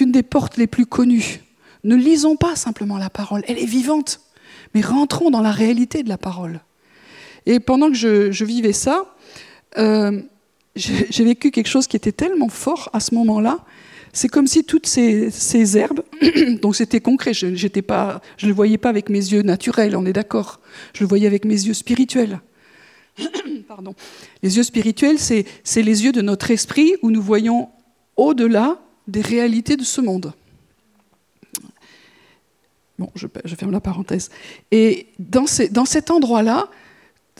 une des portes les plus connues. Ne lisons pas simplement la parole, elle est vivante, mais rentrons dans la réalité de la parole. Et pendant que je, vivais ça, euh, j'ai vécu quelque chose qui était tellement fort à ce moment-là. C'est comme si toutes ces, herbes, (clears throat) donc c'était concret, je ne le voyais pas avec mes yeux naturels, on est d'accord, je le voyais avec mes yeux spirituels. (clears throat) Pardon. Les yeux spirituels, c'est les yeux de notre esprit où nous voyons au-delà des réalités de ce monde. Je, ferme la parenthèse. Et dans, cet endroit-là,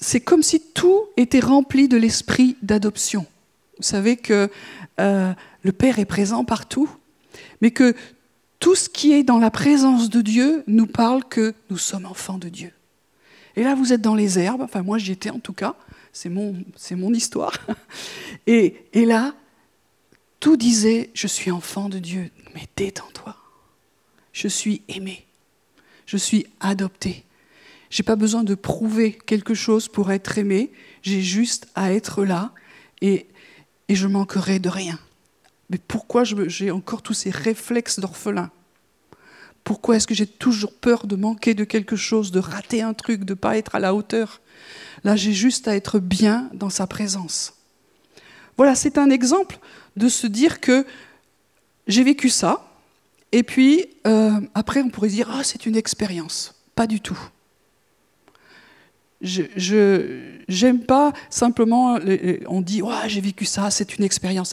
c'est comme si tout était rempli de l'esprit d'adoption. Vous savez que euh, le Père est présent partout, mais que tout ce qui est dans la présence de Dieu nous parle que nous sommes enfants de Dieu. Et là, vous êtes dans les herbes, enfin moi j'y étais en tout cas, c'est mon, c'est mon histoire. (laughs) Et, et là, tout disait, je suis enfant de Dieu, mais détends-toi. Je suis aimé, je suis adopté. J'ai pas besoin de prouver quelque chose pour être aimé, j'ai juste à être là et, et je manquerai de rien. Mais pourquoi j'ai encore tous ces réflexes d'orphelin? Pourquoi est-ce que j'ai toujours peur de manquer de quelque chose, de rater un truc, de pas être à la hauteur? Là, j'ai juste à être bien dans sa présence. Voilà, c'est un exemple de se dire que j'ai vécu ça, et puis euh, après on pourrait dire, ah, c'est une expérience. Pas du tout. Je j'aime pas simplement on dit ouais, j'ai vécu ça c'est une expérience.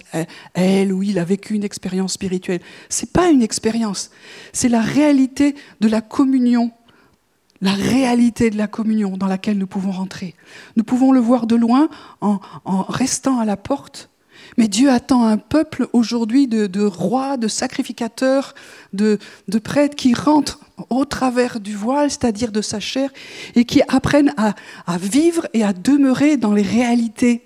Elle ou il a vécu une expérience spirituelle. C'est pas une expérience. C'est la réalité de la communion. La réalité de la communion dans laquelle nous pouvons rentrer. Nous pouvons le voir de loin en, en restant à la porte mais Dieu attend un peuple aujourd'hui de, rois, de sacrificateurs, de prêtres qui rentrent au travers du voile, c'est-à-dire de sa chair, et qui apprennent à, vivre et à demeurer dans les réalités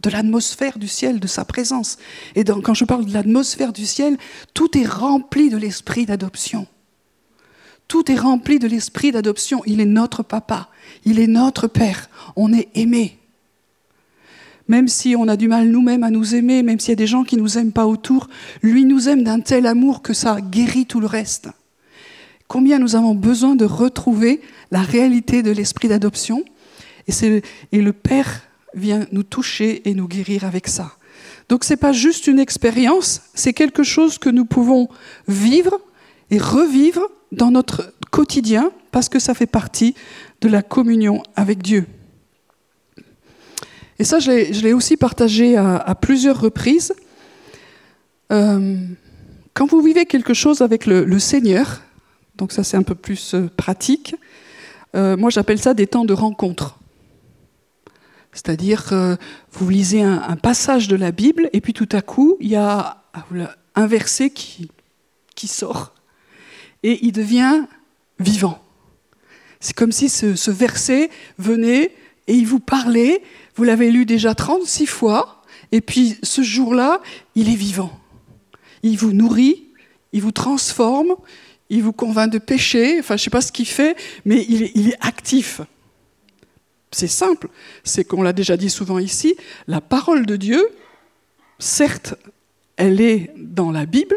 de l'atmosphère du ciel, de sa présence. Et quand je parle de l'atmosphère du ciel, tout est rempli de l'esprit d'adoption. Tout est rempli de l'esprit d'adoption. Il est notre papa, il est notre père, on est aimé. Même si on a du mal nous-mêmes à nous aimer, même s'il y a des gens qui nous aiment pas autour, lui nous aime d'un tel amour que ça guérit tout le reste combien nous avons besoin de retrouver la réalité de l'esprit d'adoption. Et, et, le Père vient nous toucher et nous guérir avec ça. Donc ce n'est pas juste une expérience, c'est quelque chose que nous pouvons vivre et revivre dans notre quotidien parce que ça fait partie de la communion avec Dieu. Et ça, je l'ai aussi partagé à, plusieurs reprises. Euh, quand vous vivez quelque chose avec le Seigneur, donc ça c'est un peu plus euh, pratique. Euh, moi j'appelle ça des temps de rencontre. C'est-à-dire que vous lisez un, passage de la Bible et puis tout à coup il y a un verset qui, sort et il devient vivant. C'est comme si ce, verset venait et il vous parlait, vous l'avez lu déjà 36 fois, et puis ce jour-là, il est vivant. Il vous nourrit, il vous transforme, il vous convainc de pécher, enfin je ne sais pas ce qu'il fait, mais il est, actif. C'est simple, c'est qu'on l'a déjà dit souvent ici, la parole de Dieu, certes, elle est dans la Bible,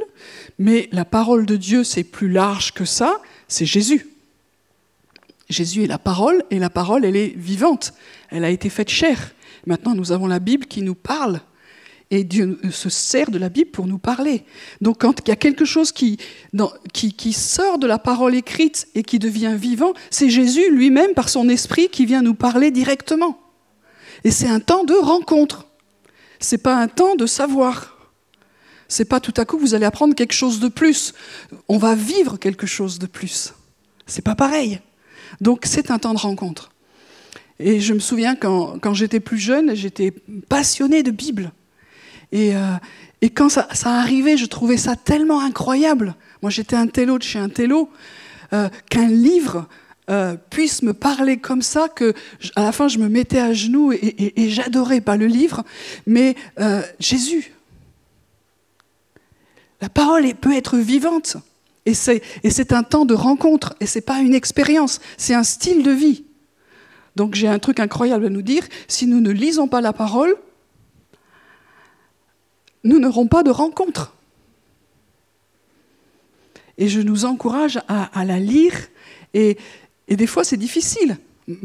mais la parole de Dieu, c'est plus large que ça, c'est Jésus. Jésus est la parole, et la parole, elle est vivante, elle a été faite chair. Maintenant, nous avons la Bible qui nous parle et Dieu se sert de la Bible pour nous parler. Donc quand il y a quelque chose qui, qui, sort de la parole écrite et qui devient vivant, c'est Jésus lui-même par son esprit qui vient nous parler directement. Et c'est un temps de rencontre. C'est pas un temps de savoir. C'est pas tout à coup vous allez apprendre quelque chose de plus. On va vivre quelque chose de plus. C'est pas pareil. Donc c'est un temps de rencontre. Et je me souviens quand, quand j'étais plus jeune, j'étais passionnée de Bible. Euh, et, quand ça, arrivait, je trouvais ça tellement incroyable. Moi, j'étais un télo de chez un télo, euh, qu'un livre euh, puisse me parler comme ça, que à la fin, je me mettais à genoux et, j'adorais pas le livre, mais Jésus. La parole peut être vivante. Et c'est un temps de rencontre, et c'est pas une expérience, c'est un style de vie. Donc j'ai un truc incroyable à nous dire, si nous ne lisons pas la parole, nous n'aurons pas de rencontre. Et je nous encourage à, la lire. Et, des fois, c'est difficile.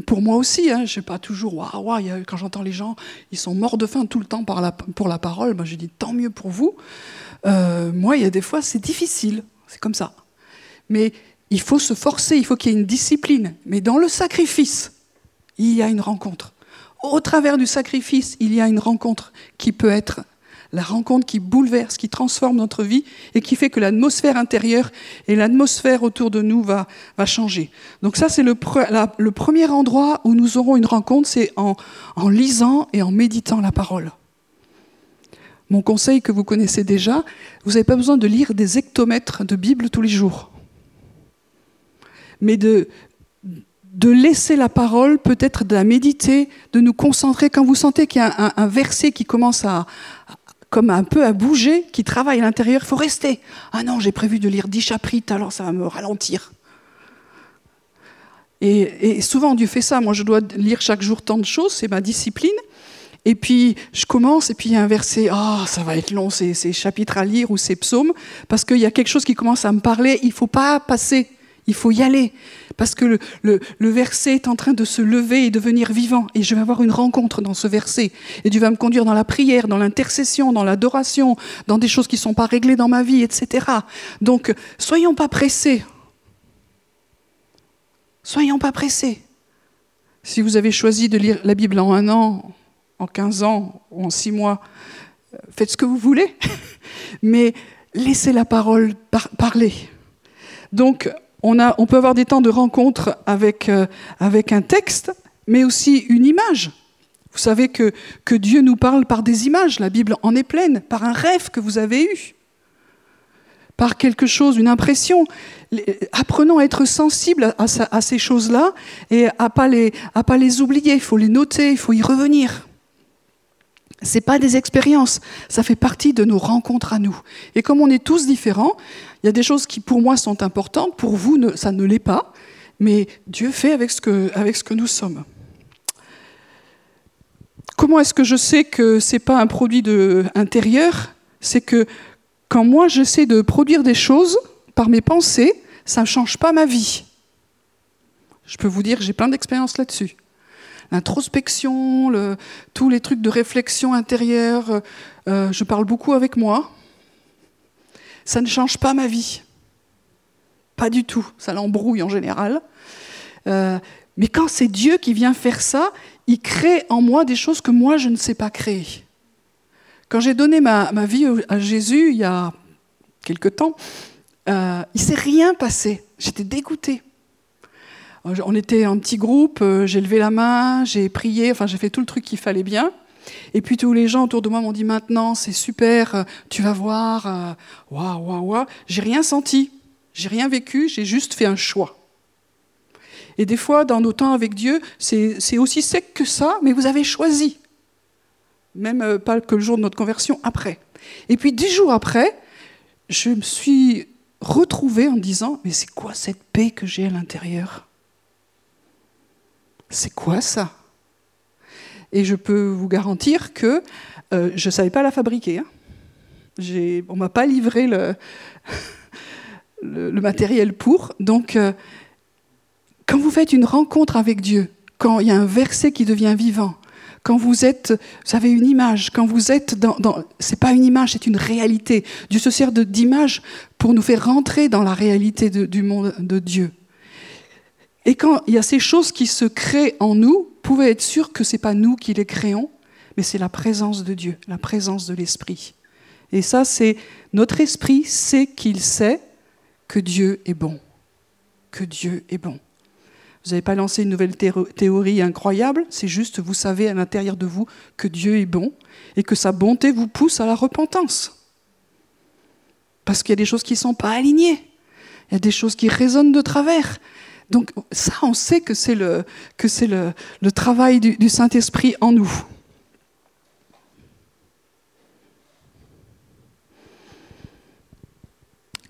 pour moi aussi, hein, je sais pas toujours, waouh, quand j'entends les gens, ils sont morts de faim tout le temps pour la parole, moi je dis tant mieux pour vous. Euh, moi, il y a des fois, c'est difficile, c'est comme ça. Mais il faut se forcer, il faut qu'il y ait une discipline. Mais dans le sacrifice, il y a une rencontre. Au travers du sacrifice, il y a une rencontre qui peut être la rencontre qui bouleverse, qui transforme notre vie et qui fait que l'atmosphère intérieure et l'atmosphère autour de nous va, changer. Donc ça, c'est le, premier endroit où nous aurons une rencontre, c'est en lisant et en méditant la parole. Mon conseil que vous connaissez déjà, vous n'avez pas besoin de lire des hectomètres de Bible tous les jours, mais de, de laisser la parole, peut-être de la méditer, de nous concentrer. Quand vous sentez qu'il y a un, verset qui commence à, comme un peu à bouger, qui travaille à l'intérieur, il faut rester. Ah non, j'ai prévu de lire dix chapitres, alors ça va me ralentir. Et, souvent Dieu fait ça. Moi, je dois lire chaque jour tant de choses, c'est ma discipline. Et puis je commence, et puis il y a un verset, ah, oh, ça va être long, ces, chapitres à lire ou ces psaumes, parce qu'il y a quelque chose qui commence à me parler. Il ne faut pas passer, il faut y aller. Parce que le, verset est en train de se lever et devenir vivant. Et je vais avoir une rencontre dans ce verset. Et Dieu va me conduire dans la prière, dans l'intercession, dans l'adoration, dans des choses qui ne sont pas réglées dans ma vie, etc. Donc, soyons pas pressés. Soyons pas pressés. Si vous avez choisi de lire la Bible en un an, en 15 ans ou en six mois, faites ce que vous voulez. (laughs) Mais laissez la parole parler. Donc, on, peut avoir des temps de rencontre avec, euh, avec un texte, mais aussi une image. Vous savez que, Dieu nous parle par des images, la Bible en est pleine, par un rêve que vous avez eu, par quelque chose, une impression. Apprenons à être sensibles à, ces choses-là et à ne pas les oublier. Il faut les noter, il faut y revenir. Ce pas des expériences, ça fait partie de nos rencontres à nous. Et comme on est tous différents, il y a des choses qui pour moi sont importantes, pour vous ça ne l'est pas, mais Dieu fait avec ce que, avec ce que nous sommes. Comment est-ce que je sais que ce n'est pas un produit de, intérieur? C'est que quand moi j'essaie de produire des choses par mes pensées, ça ne change pas ma vie. Je peux vous dire, j'ai plein d'expériences là-dessus l'introspection, tous les trucs de réflexion intérieure. Euh, je parle beaucoup avec moi. Ça ne change pas ma vie. Pas du tout. Ça l'embrouille en général. Euh, mais quand c'est Dieu qui vient faire ça, il crée en moi des choses que moi, je ne sais pas créer. Quand j'ai donné ma, vie à Jésus il y a quelque temps, euh, il ne s'est rien passé. J'étais dégoûtée. On était un petit groupe, euh, j'ai levé la main, j'ai prié, enfin j'ai fait tout le truc qu'il fallait bien. Et puis tous les gens autour de moi m'ont dit maintenant c'est super, euh, tu vas voir, euh, waouh waouh waouh. J'ai rien senti, j'ai rien vécu, j'ai juste fait un choix. Et des fois, dans nos temps avec Dieu, c'est aussi sec que ça, mais vous avez choisi. Même pas que le jour de notre conversion, après. Et puis dix jours après, je me suis retrouvée en disant, mais c'est quoi cette paix que j'ai à l'intérieur? C'est quoi ça? Et je peux vous garantir que euh, je ne savais pas la fabriquer. Hein. On ne m'a pas livré (laughs) le, matériel pour. Donc, euh, quand vous faites une rencontre avec Dieu, quand il y a un verset qui devient vivant, quand vous êtes, vous avez une image, quand vous êtes dans, dans c'est pas une image, c'est une réalité. Dieu se sert d'image pour nous faire rentrer dans la réalité du monde de Dieu. Et quand il y a ces choses qui se créent en nous, vous pouvez être sûr que ce n'est pas nous qui les créons, mais c'est la présence de Dieu, la présence de l'Esprit. Et ça, c'est notre esprit sait qu'il sait que Dieu est bon. Que Dieu est bon. Vous n'avez pas lancé une nouvelle théorie incroyable, c'est juste vous savez à l'intérieur de vous que Dieu est bon et que sa bonté vous pousse à la repentance. Parce qu'il y a des choses qui ne sont pas alignées, il y a des choses qui résonnent de travers, donc ça, on sait que c'est le, travail du, du Saint-Esprit en nous.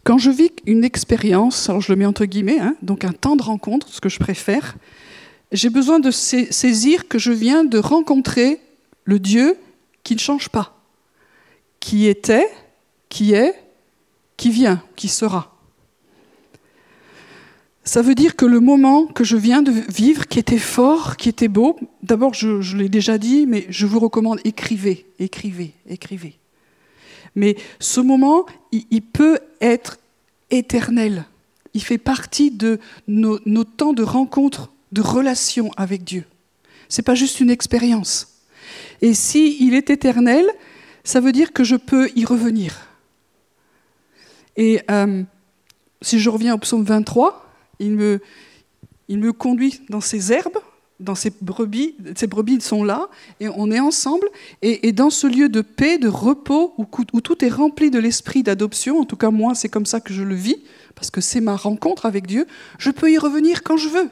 Quand je vis une expérience, alors je le mets entre guillemets, hein, donc un temps de rencontre, ce que je préfère, j'ai besoin de saisir que je viens de rencontrer le Dieu qui ne change pas, qui était, qui est, qui vient, qui sera. Ça veut dire que le moment que je viens de vivre, qui était fort, qui était beau, d'abord, je, l'ai déjà dit, mais je vous recommande, écrivez, écrivez, écrivez. Mais ce moment, il, peut être éternel. Il fait partie de nos, temps de rencontre, de relation avec Dieu. C'est pas juste une expérience. Et si est éternel, ça veut dire que je peux y revenir. Et euh, si je reviens au psaume 23, il me, conduit dans ces herbes, dans ces brebis, ces brebis sont là, et on est ensemble, et, dans ce lieu de paix, de repos, où, tout est rempli de l'esprit d'adoption, en tout cas moi c'est comme ça que je le vis, parce que c'est ma rencontre avec Dieu, je peux y revenir quand je veux.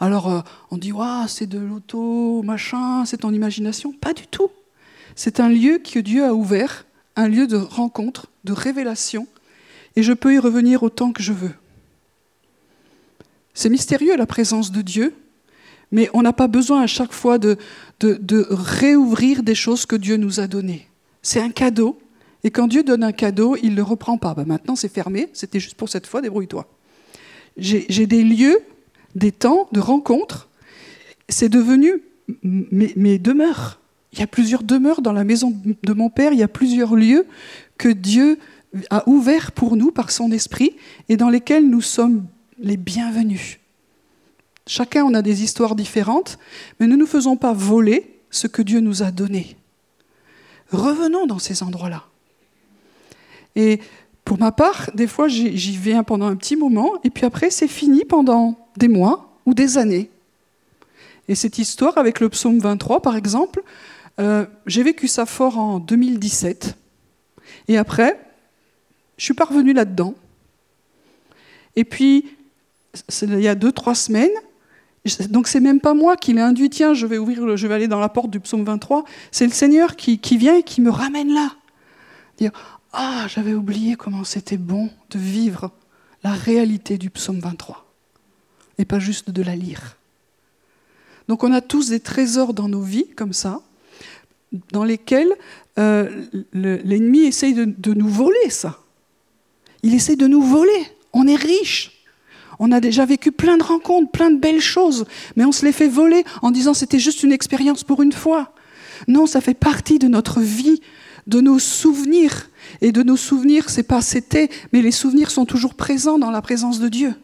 Alors euh, on dit, c'est de l'auto, machin, c'est ton imagination. Pas du tout. C'est un lieu que Dieu a ouvert, un lieu de rencontre, de révélation, et je peux y revenir autant que je veux. C'est mystérieux la présence de Dieu, mais on n'a pas besoin à chaque fois de, réouvrir des choses que Dieu nous a données. C'est un cadeau, et quand Dieu donne un cadeau, il ne le reprend pas. Ben maintenant c'est fermé, c'était juste pour cette fois, débrouille-toi. J'ai des lieux des temps de rencontre. C'est devenu mes, demeures. Il y a plusieurs demeures dans la maison de mon Père, il y a plusieurs lieux que Dieu a ouverts pour nous par son esprit et dans lesquels nous sommes les bienvenus. Chacun on a des histoires différentes, mais ne nous faisons pas voler ce que Dieu nous a donné. Revenons dans ces endroits-là. Et pour ma part, des fois, j'y vais pendant un petit moment, et puis après, c'est fini pendant des mois ou des années. Et cette histoire avec le psaume 23, par exemple, euh, j'ai vécu ça fort en 2017. Et après, je suis parvenue là-dedans. Et puis, il y a deux, trois semaines, donc c'est même pas moi qui l'ai induit, tiens, je vais ouvrir, je vais aller dans la porte du psaume 23, c'est le Seigneur qui, qui, vient et qui me ramène là. Dire, ah, j'avais oublié comment c'était bon de vivre la réalité du psaume 23 et pas juste de la lire. Donc on a tous des trésors dans nos vies comme ça, dans lesquels euh, l'ennemi essaye de, de nous voler ça. Il essaye de nous voler. On est riche. On a déjà vécu plein de rencontres, plein de belles choses, mais on se les fait voler en disant c'était juste une expérience pour une fois. Non, ça fait partie de notre vie, de nos souvenirs. Et de nos souvenirs, c'est pas c'était, mais les souvenirs sont toujours présents dans la présence de Dieu.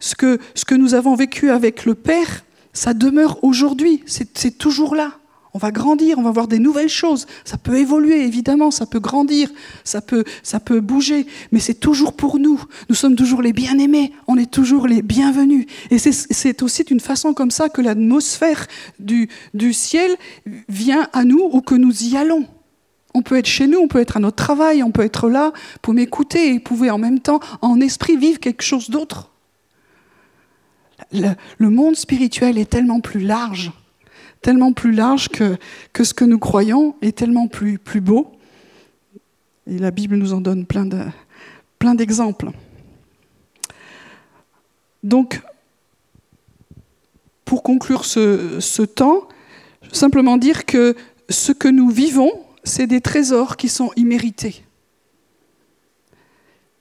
Ce que, ce que nous avons vécu avec le Père, ça demeure aujourd'hui, c'est toujours là. On va grandir, on va voir des nouvelles choses. Ça peut évoluer, évidemment, ça peut grandir, ça peut, ça peut bouger, mais c'est toujours pour nous. Nous sommes toujours les bien-aimés, on est toujours les bienvenus. Et c'est aussi d'une façon comme ça que l'atmosphère du, du ciel vient à nous ou que nous y allons. On peut être chez nous, on peut être à notre travail, on peut être là pour m'écouter et pouvez en même temps, en esprit, vivre quelque chose d'autre. Le, monde spirituel est tellement plus large, tellement plus large que, ce que nous croyons, est tellement plus, beau. Et la Bible nous en donne plein, de, plein d'exemples. Donc, pour conclure ce, ce temps, simplement dire que ce que nous vivons, c'est des trésors qui sont immérités.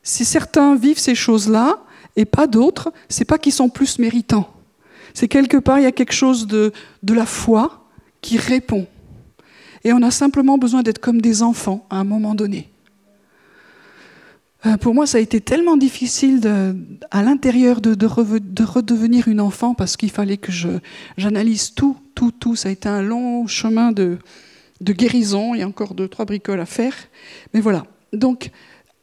Si certains vivent ces choses-là et pas d'autres, c'est pas qu'ils sont plus méritants. C'est quelque part, il y a quelque chose de, la foi qui répond. Et on a simplement besoin d'être comme des enfants à un moment donné. Euh, pour moi, ça a été tellement difficile à l'intérieur de, de, redevenir une enfant parce qu'il fallait que j'analyse tout, tout, tout. Ça a été un long chemin de, de guérison, il y a encore deux, trois bricoles à faire. Mais voilà. Donc,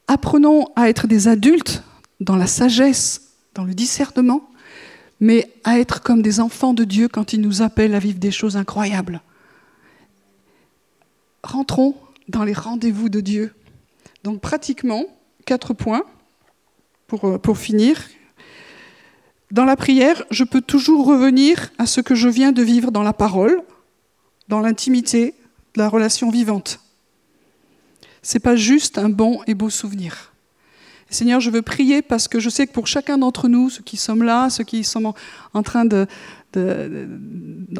apprenons à être des adultes dans la sagesse, dans le discernement, mais à être comme des enfants de Dieu quand il nous appelle à vivre des choses incroyables. Rentrons dans les rendez-vous de Dieu. Donc, pratiquement, quatre points pour, euh, pour finir. Dans la prière, je peux toujours revenir à ce que je viens de vivre dans la parole, dans l'intimité, la relation vivante. C'est pas juste un bon et beau souvenir. Seigneur, je veux prier parce que je sais que pour chacun d'entre nous, ceux qui sommes là, ceux qui sont en, train de,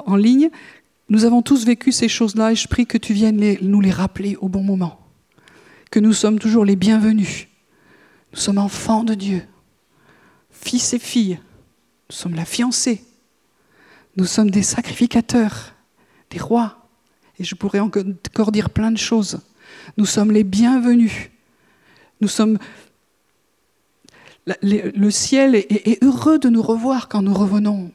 en ligne, nous avons tous vécu ces choses-là et je prie que tu viennes nous les rappeler au bon moment, que nous sommes toujours les bienvenus, Nous sommes enfants de Dieu, fils et filles. Nous sommes la fiancée. Nous sommes des sacrificateurs, des rois. Et je pourrais encore dire plein de choses. Nous sommes les bienvenus. Nous sommes. Le ciel est heureux de nous revoir quand nous revenons.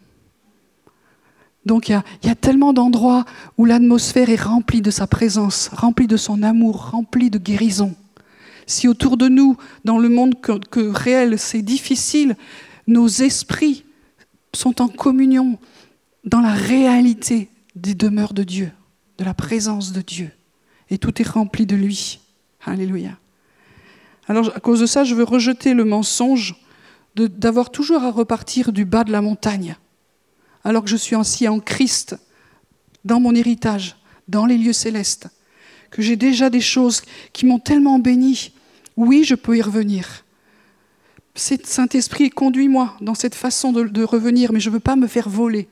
Donc il y, a, tellement d'endroits où l'atmosphère est remplie de sa présence, remplie de son amour, remplie de guérison. Si autour de nous, dans le monde que, réel, c'est difficile, nos esprits sont en communion dans la réalité des demeures de Dieu, de la présence de Dieu. Et tout est rempli de lui. Alléluia. Alors à cause de ça, je veux rejeter le mensonge d'avoir toujours à repartir du bas de la montagne alors que je suis ainsi en Christ, dans mon héritage, dans les lieux célestes, que j'ai déjà des choses qui m'ont tellement béni. Oui, je peux y revenir. Saint-Esprit, conduis-moi dans cette façon de, revenir, mais je ne veux pas me faire voler.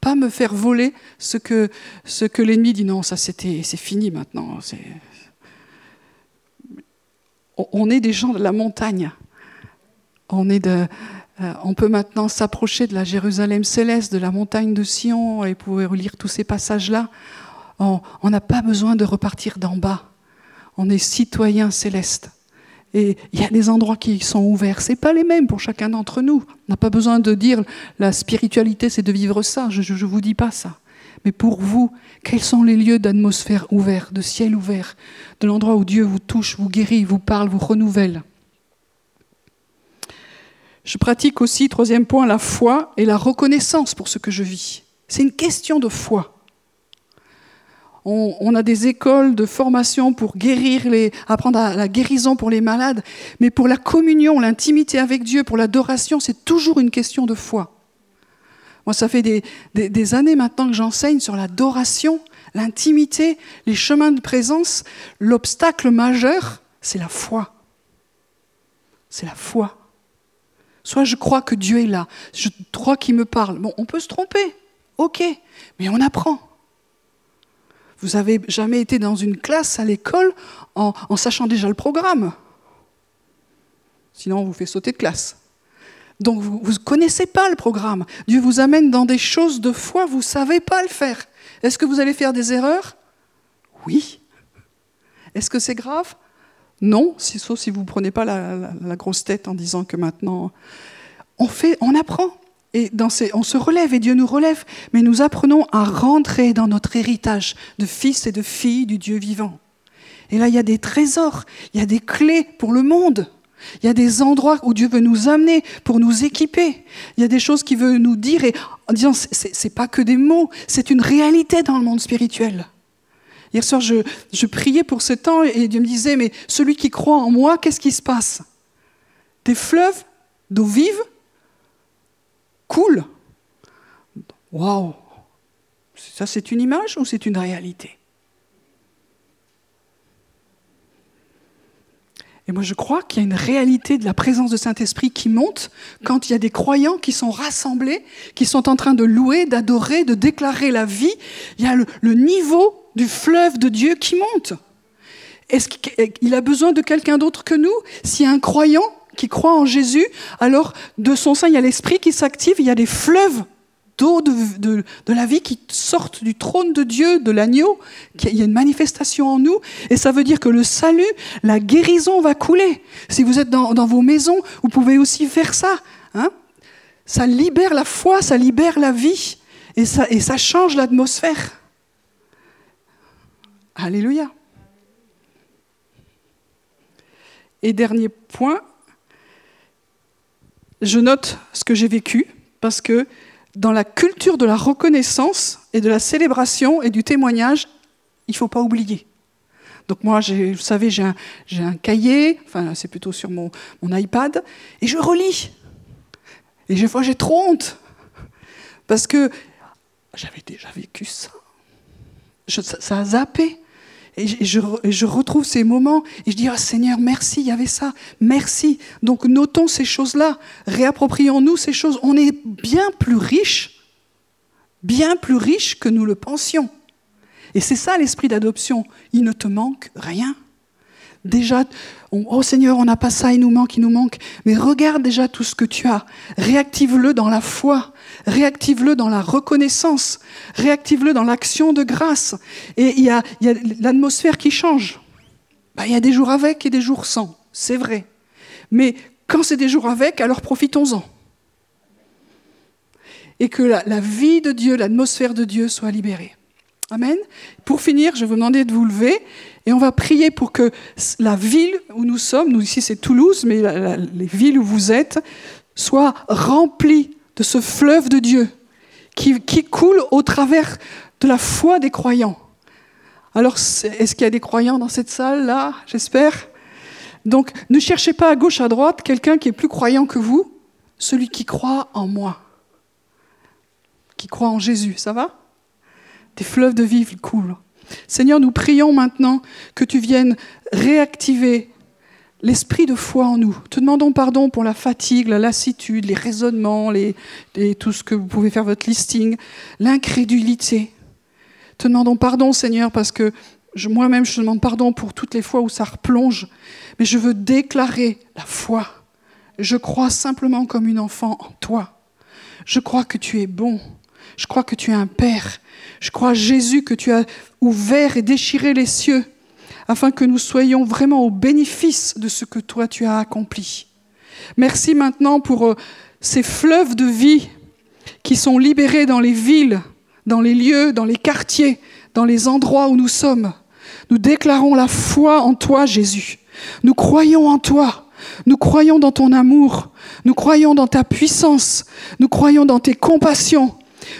Pas me faire voler ce que, ce que l'ennemi dit non, ça c'était, c'est fini maintenant. On est des gens de la montagne. Euh, on peut maintenant s'approcher de la Jérusalem céleste, de la montagne de Sion, et pouvoir lire tous ces passages-là. On n'a pas besoin de repartir d'en bas. On est citoyen céleste. Et il y a des endroits qui sont ouverts. Ce pas les mêmes pour chacun d'entre nous. On n'a pas besoin de dire la spiritualité, c'est de vivre ça. Je ne vous dis pas ça. Mais pour vous, quels sont les lieux d'atmosphère ouverte, de ciel ouvert, de l'endroit où Dieu vous touche, vous guérit, vous parle, vous renouvelle? Je pratique aussi, troisième point, la foi et la reconnaissance pour ce que je vis. C'est une question de foi. On, a des écoles de formation pour guérir, les, apprendre à la guérison pour les malades, mais pour la communion, l'intimité avec Dieu, pour l'adoration, c'est toujours une question de foi. Moi, ça fait des, années maintenant que j'enseigne sur l'adoration, l'intimité, les chemins de présence. L'obstacle majeur, c'est la foi. C'est la foi. Soit je crois que Dieu est là, je crois qu'il me parle. Bon, on peut se tromper, ok, mais on apprend. Vous avez jamais été dans une classe à l'école en, sachant déjà le programme. Sinon, on vous fait sauter de classe. Donc, vous ne connaissez pas le programme. Dieu vous amène dans des choses de foi, vous ne savez pas le faire. Est-ce que vous allez faire des erreurs? Oui. Est-ce que c'est grave? Non, sauf si vous ne prenez pas la, grosse tête en disant que maintenant, on, apprend. Et on se relève et Dieu nous relève, mais nous apprenons à rentrer dans notre héritage de fils et de filles du Dieu vivant. Et là, il y a des trésors, il y a des clés pour le monde. Il y a des endroits où Dieu veut nous amener pour nous équiper. Il y a des choses qu'il veut nous dire et en disant, c'est pas que des mots, c'est une réalité dans le monde spirituel. Hier soir, je, priais pour ce temps et Dieu me disait, mais celui qui croit en moi, qu'est-ce qui se passe? Des fleuves d'eau vive coulent. Waouh Ça, c'est une image ou c'est une réalité? Et moi, je crois qu'il y a une réalité de la présence de Saint-Esprit qui monte quand il y a des croyants qui sont rassemblés, qui sont en train de louer, d'adorer, de déclarer la vie. Il y a le niveau du fleuve de Dieu qui monte. Est-ce qu'il a besoin de quelqu'un d'autre que nous? S'il y a un croyant qui croit en Jésus, alors de son sein, il y a l'esprit qui s'active, il y a des fleuves d'eau de, la vie qui sortent du trône de Dieu, de l'agneau. Il y a une manifestation en nous. Et ça veut dire que le salut, la guérison va couler. Si vous êtes dans, vos maisons, vous pouvez aussi faire ça. Hein ça libère la foi, ça libère la vie. Et ça, et ça change l'atmosphère. Alléluia. Et dernier point, je note ce que j'ai vécu parce que dans la culture de la reconnaissance et de la célébration et du témoignage, il ne faut pas oublier. Donc moi, vous savez, j'ai un, cahier, enfin c'est plutôt sur mon, iPad, et je relis. Et des fois, j'ai trop honte. Parce que j'avais déjà vécu ça. ça a zappé. Et je, retrouve ces moments et je dis, ah Seigneur, merci, il y avait ça, merci. Donc notons ces choses-là, réapproprions-nous ces choses. On est bien plus riche, bien plus riche que nous le pensions. Et c'est ça l'esprit d'adoption. Il ne te manque rien. Déjà, oh Seigneur, on n'a pas ça, il nous manque, il nous manque. Mais regarde déjà tout ce que tu as. Réactive-le dans la foi. Réactive-le dans la reconnaissance. Réactive-le dans l'action de grâce. Et il y a, l'atmosphère qui change. Bah, il y a des jours avec et des jours sans. C'est vrai. Mais quand c'est des jours avec, alors profitons-en. Et que la, la vie de Dieu, l'atmosphère de Dieu soit libérée. Amen. Pour finir, je vais vous demander de vous lever et on va prier pour que la ville où nous sommes, nous ici c'est Toulouse, mais les villes où vous êtes, soient remplies de ce fleuve de Dieu qui, qui coule au travers de la foi des croyants. Alors, est-ce qu'il y a des croyants dans cette salle-là J'espère. Donc, ne cherchez pas à gauche, à droite quelqu'un qui est plus croyant que vous, celui qui croit en moi, qui croit en Jésus. Ça va? Des fleuves de vie coulent. Seigneur, nous prions maintenant que tu viennes réactiver l'esprit de foi en nous. Te demandons pardon pour la fatigue, la lassitude, les raisonnements, tout ce que vous pouvez faire votre listing, l'incrédulité. Te demandons pardon, Seigneur, parce que moi-même, je te demande pardon pour toutes les fois où ça replonge, mais je veux déclarer la foi. Je crois simplement comme une enfant en toi. Je crois que tu es bon. Je crois que tu es un Père. Je crois, Jésus, que tu as ouvert et déchiré les cieux afin que nous soyons vraiment au bénéfice de ce que toi tu as accompli. Merci maintenant pour euh, ces fleuves de vie qui sont libérés dans les villes, dans les lieux, dans les quartiers, dans les endroits où nous sommes. Nous déclarons la foi en toi, Jésus. Nous croyons en toi. Nous croyons dans ton amour. Nous croyons dans ta puissance. Nous croyons dans tes compassions.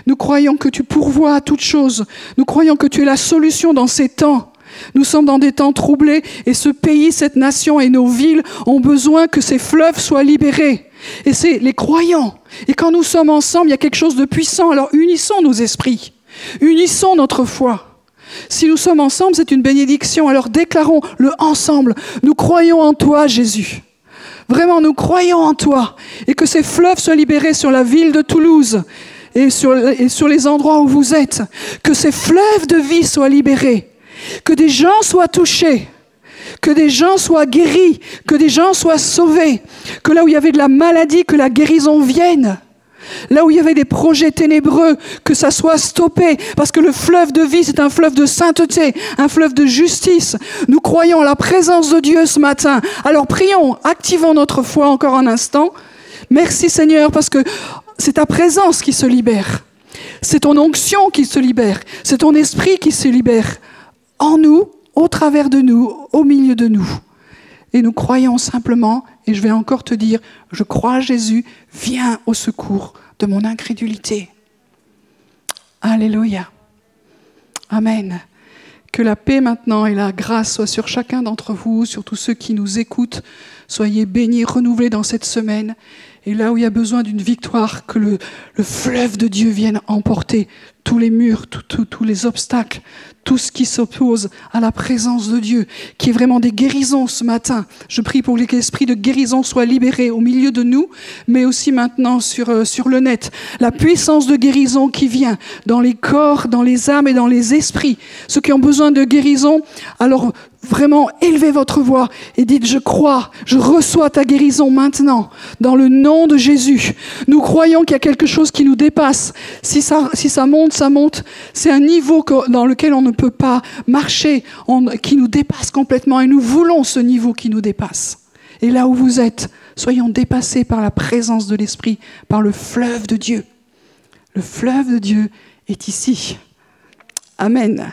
Nous croyons que tu pourvois à toutes choses. Nous croyons que tu es la solution dans ces temps. Nous sommes dans des temps troublés et ce pays, cette nation et nos villes ont besoin que ces fleuves soient libérés. Et c'est les croyants. Et quand nous sommes ensemble, il y a quelque chose de puissant. Alors unissons nos esprits. Unissons notre foi. Si nous sommes ensemble, c'est une bénédiction. Alors déclarons-le ensemble. Nous croyons en toi, Jésus. Vraiment, nous croyons en toi. Et que ces fleuves soient libérés sur la ville de Toulouse et sur, les endroits où vous êtes. Que ces fleuves de vie soient libérés. Que des gens soient touchés. Que des gens soient guéris. Que des gens soient sauvés. Que là où il y avait de la maladie, que la guérison vienne. Là où il y avait des projets ténébreux, que ça soit stoppé, parce que le fleuve de vie, c'est un fleuve de sainteté, un fleuve de justice. Nous croyons à la présence de Dieu ce matin. Alors prions, activons notre foi encore un instant. Merci Seigneur, parce que c'est ta présence qui se libère. C'est ton onction qui se libère. C'est ton esprit qui se libère. En nous, au travers de nous, au milieu de nous. Et nous croyons simplement, et je vais encore te dire, je crois Jésus, viens au secours de mon incrédulité. Alléluia. Amen. Que la paix maintenant et la grâce soient sur chacun d'entre vous, sur tous ceux qui nous écoutent. Soyez bénis, renouvelés dans cette semaine. Et là où il y a besoin d'une victoire, que le, fleuve de Dieu vienne emporter tous les murs, tous les obstacles, tout ce qui s'oppose à la présence de Dieu, qui est vraiment des guérisons ce matin. Je prie pour que l'esprit de guérison soit libéré au milieu de nous, mais aussi maintenant sur, euh, sur le net. La puissance de guérison qui vient dans les corps, dans les âmes et dans les esprits. Ceux qui ont besoin de guérison, alors Vraiment, élevez votre voix et dites, je crois, je reçois ta guérison maintenant, dans le nom de Jésus. Nous croyons qu'il y a quelque chose qui nous dépasse. Si ça, si ça monte, ça monte. C'est un niveau dans lequel on ne peut pas marcher, qui nous dépasse complètement et nous voulons ce niveau qui nous dépasse. Et là où vous êtes, soyons dépassés par la présence de l'Esprit, par le fleuve de Dieu. Le fleuve de Dieu est ici. Amen.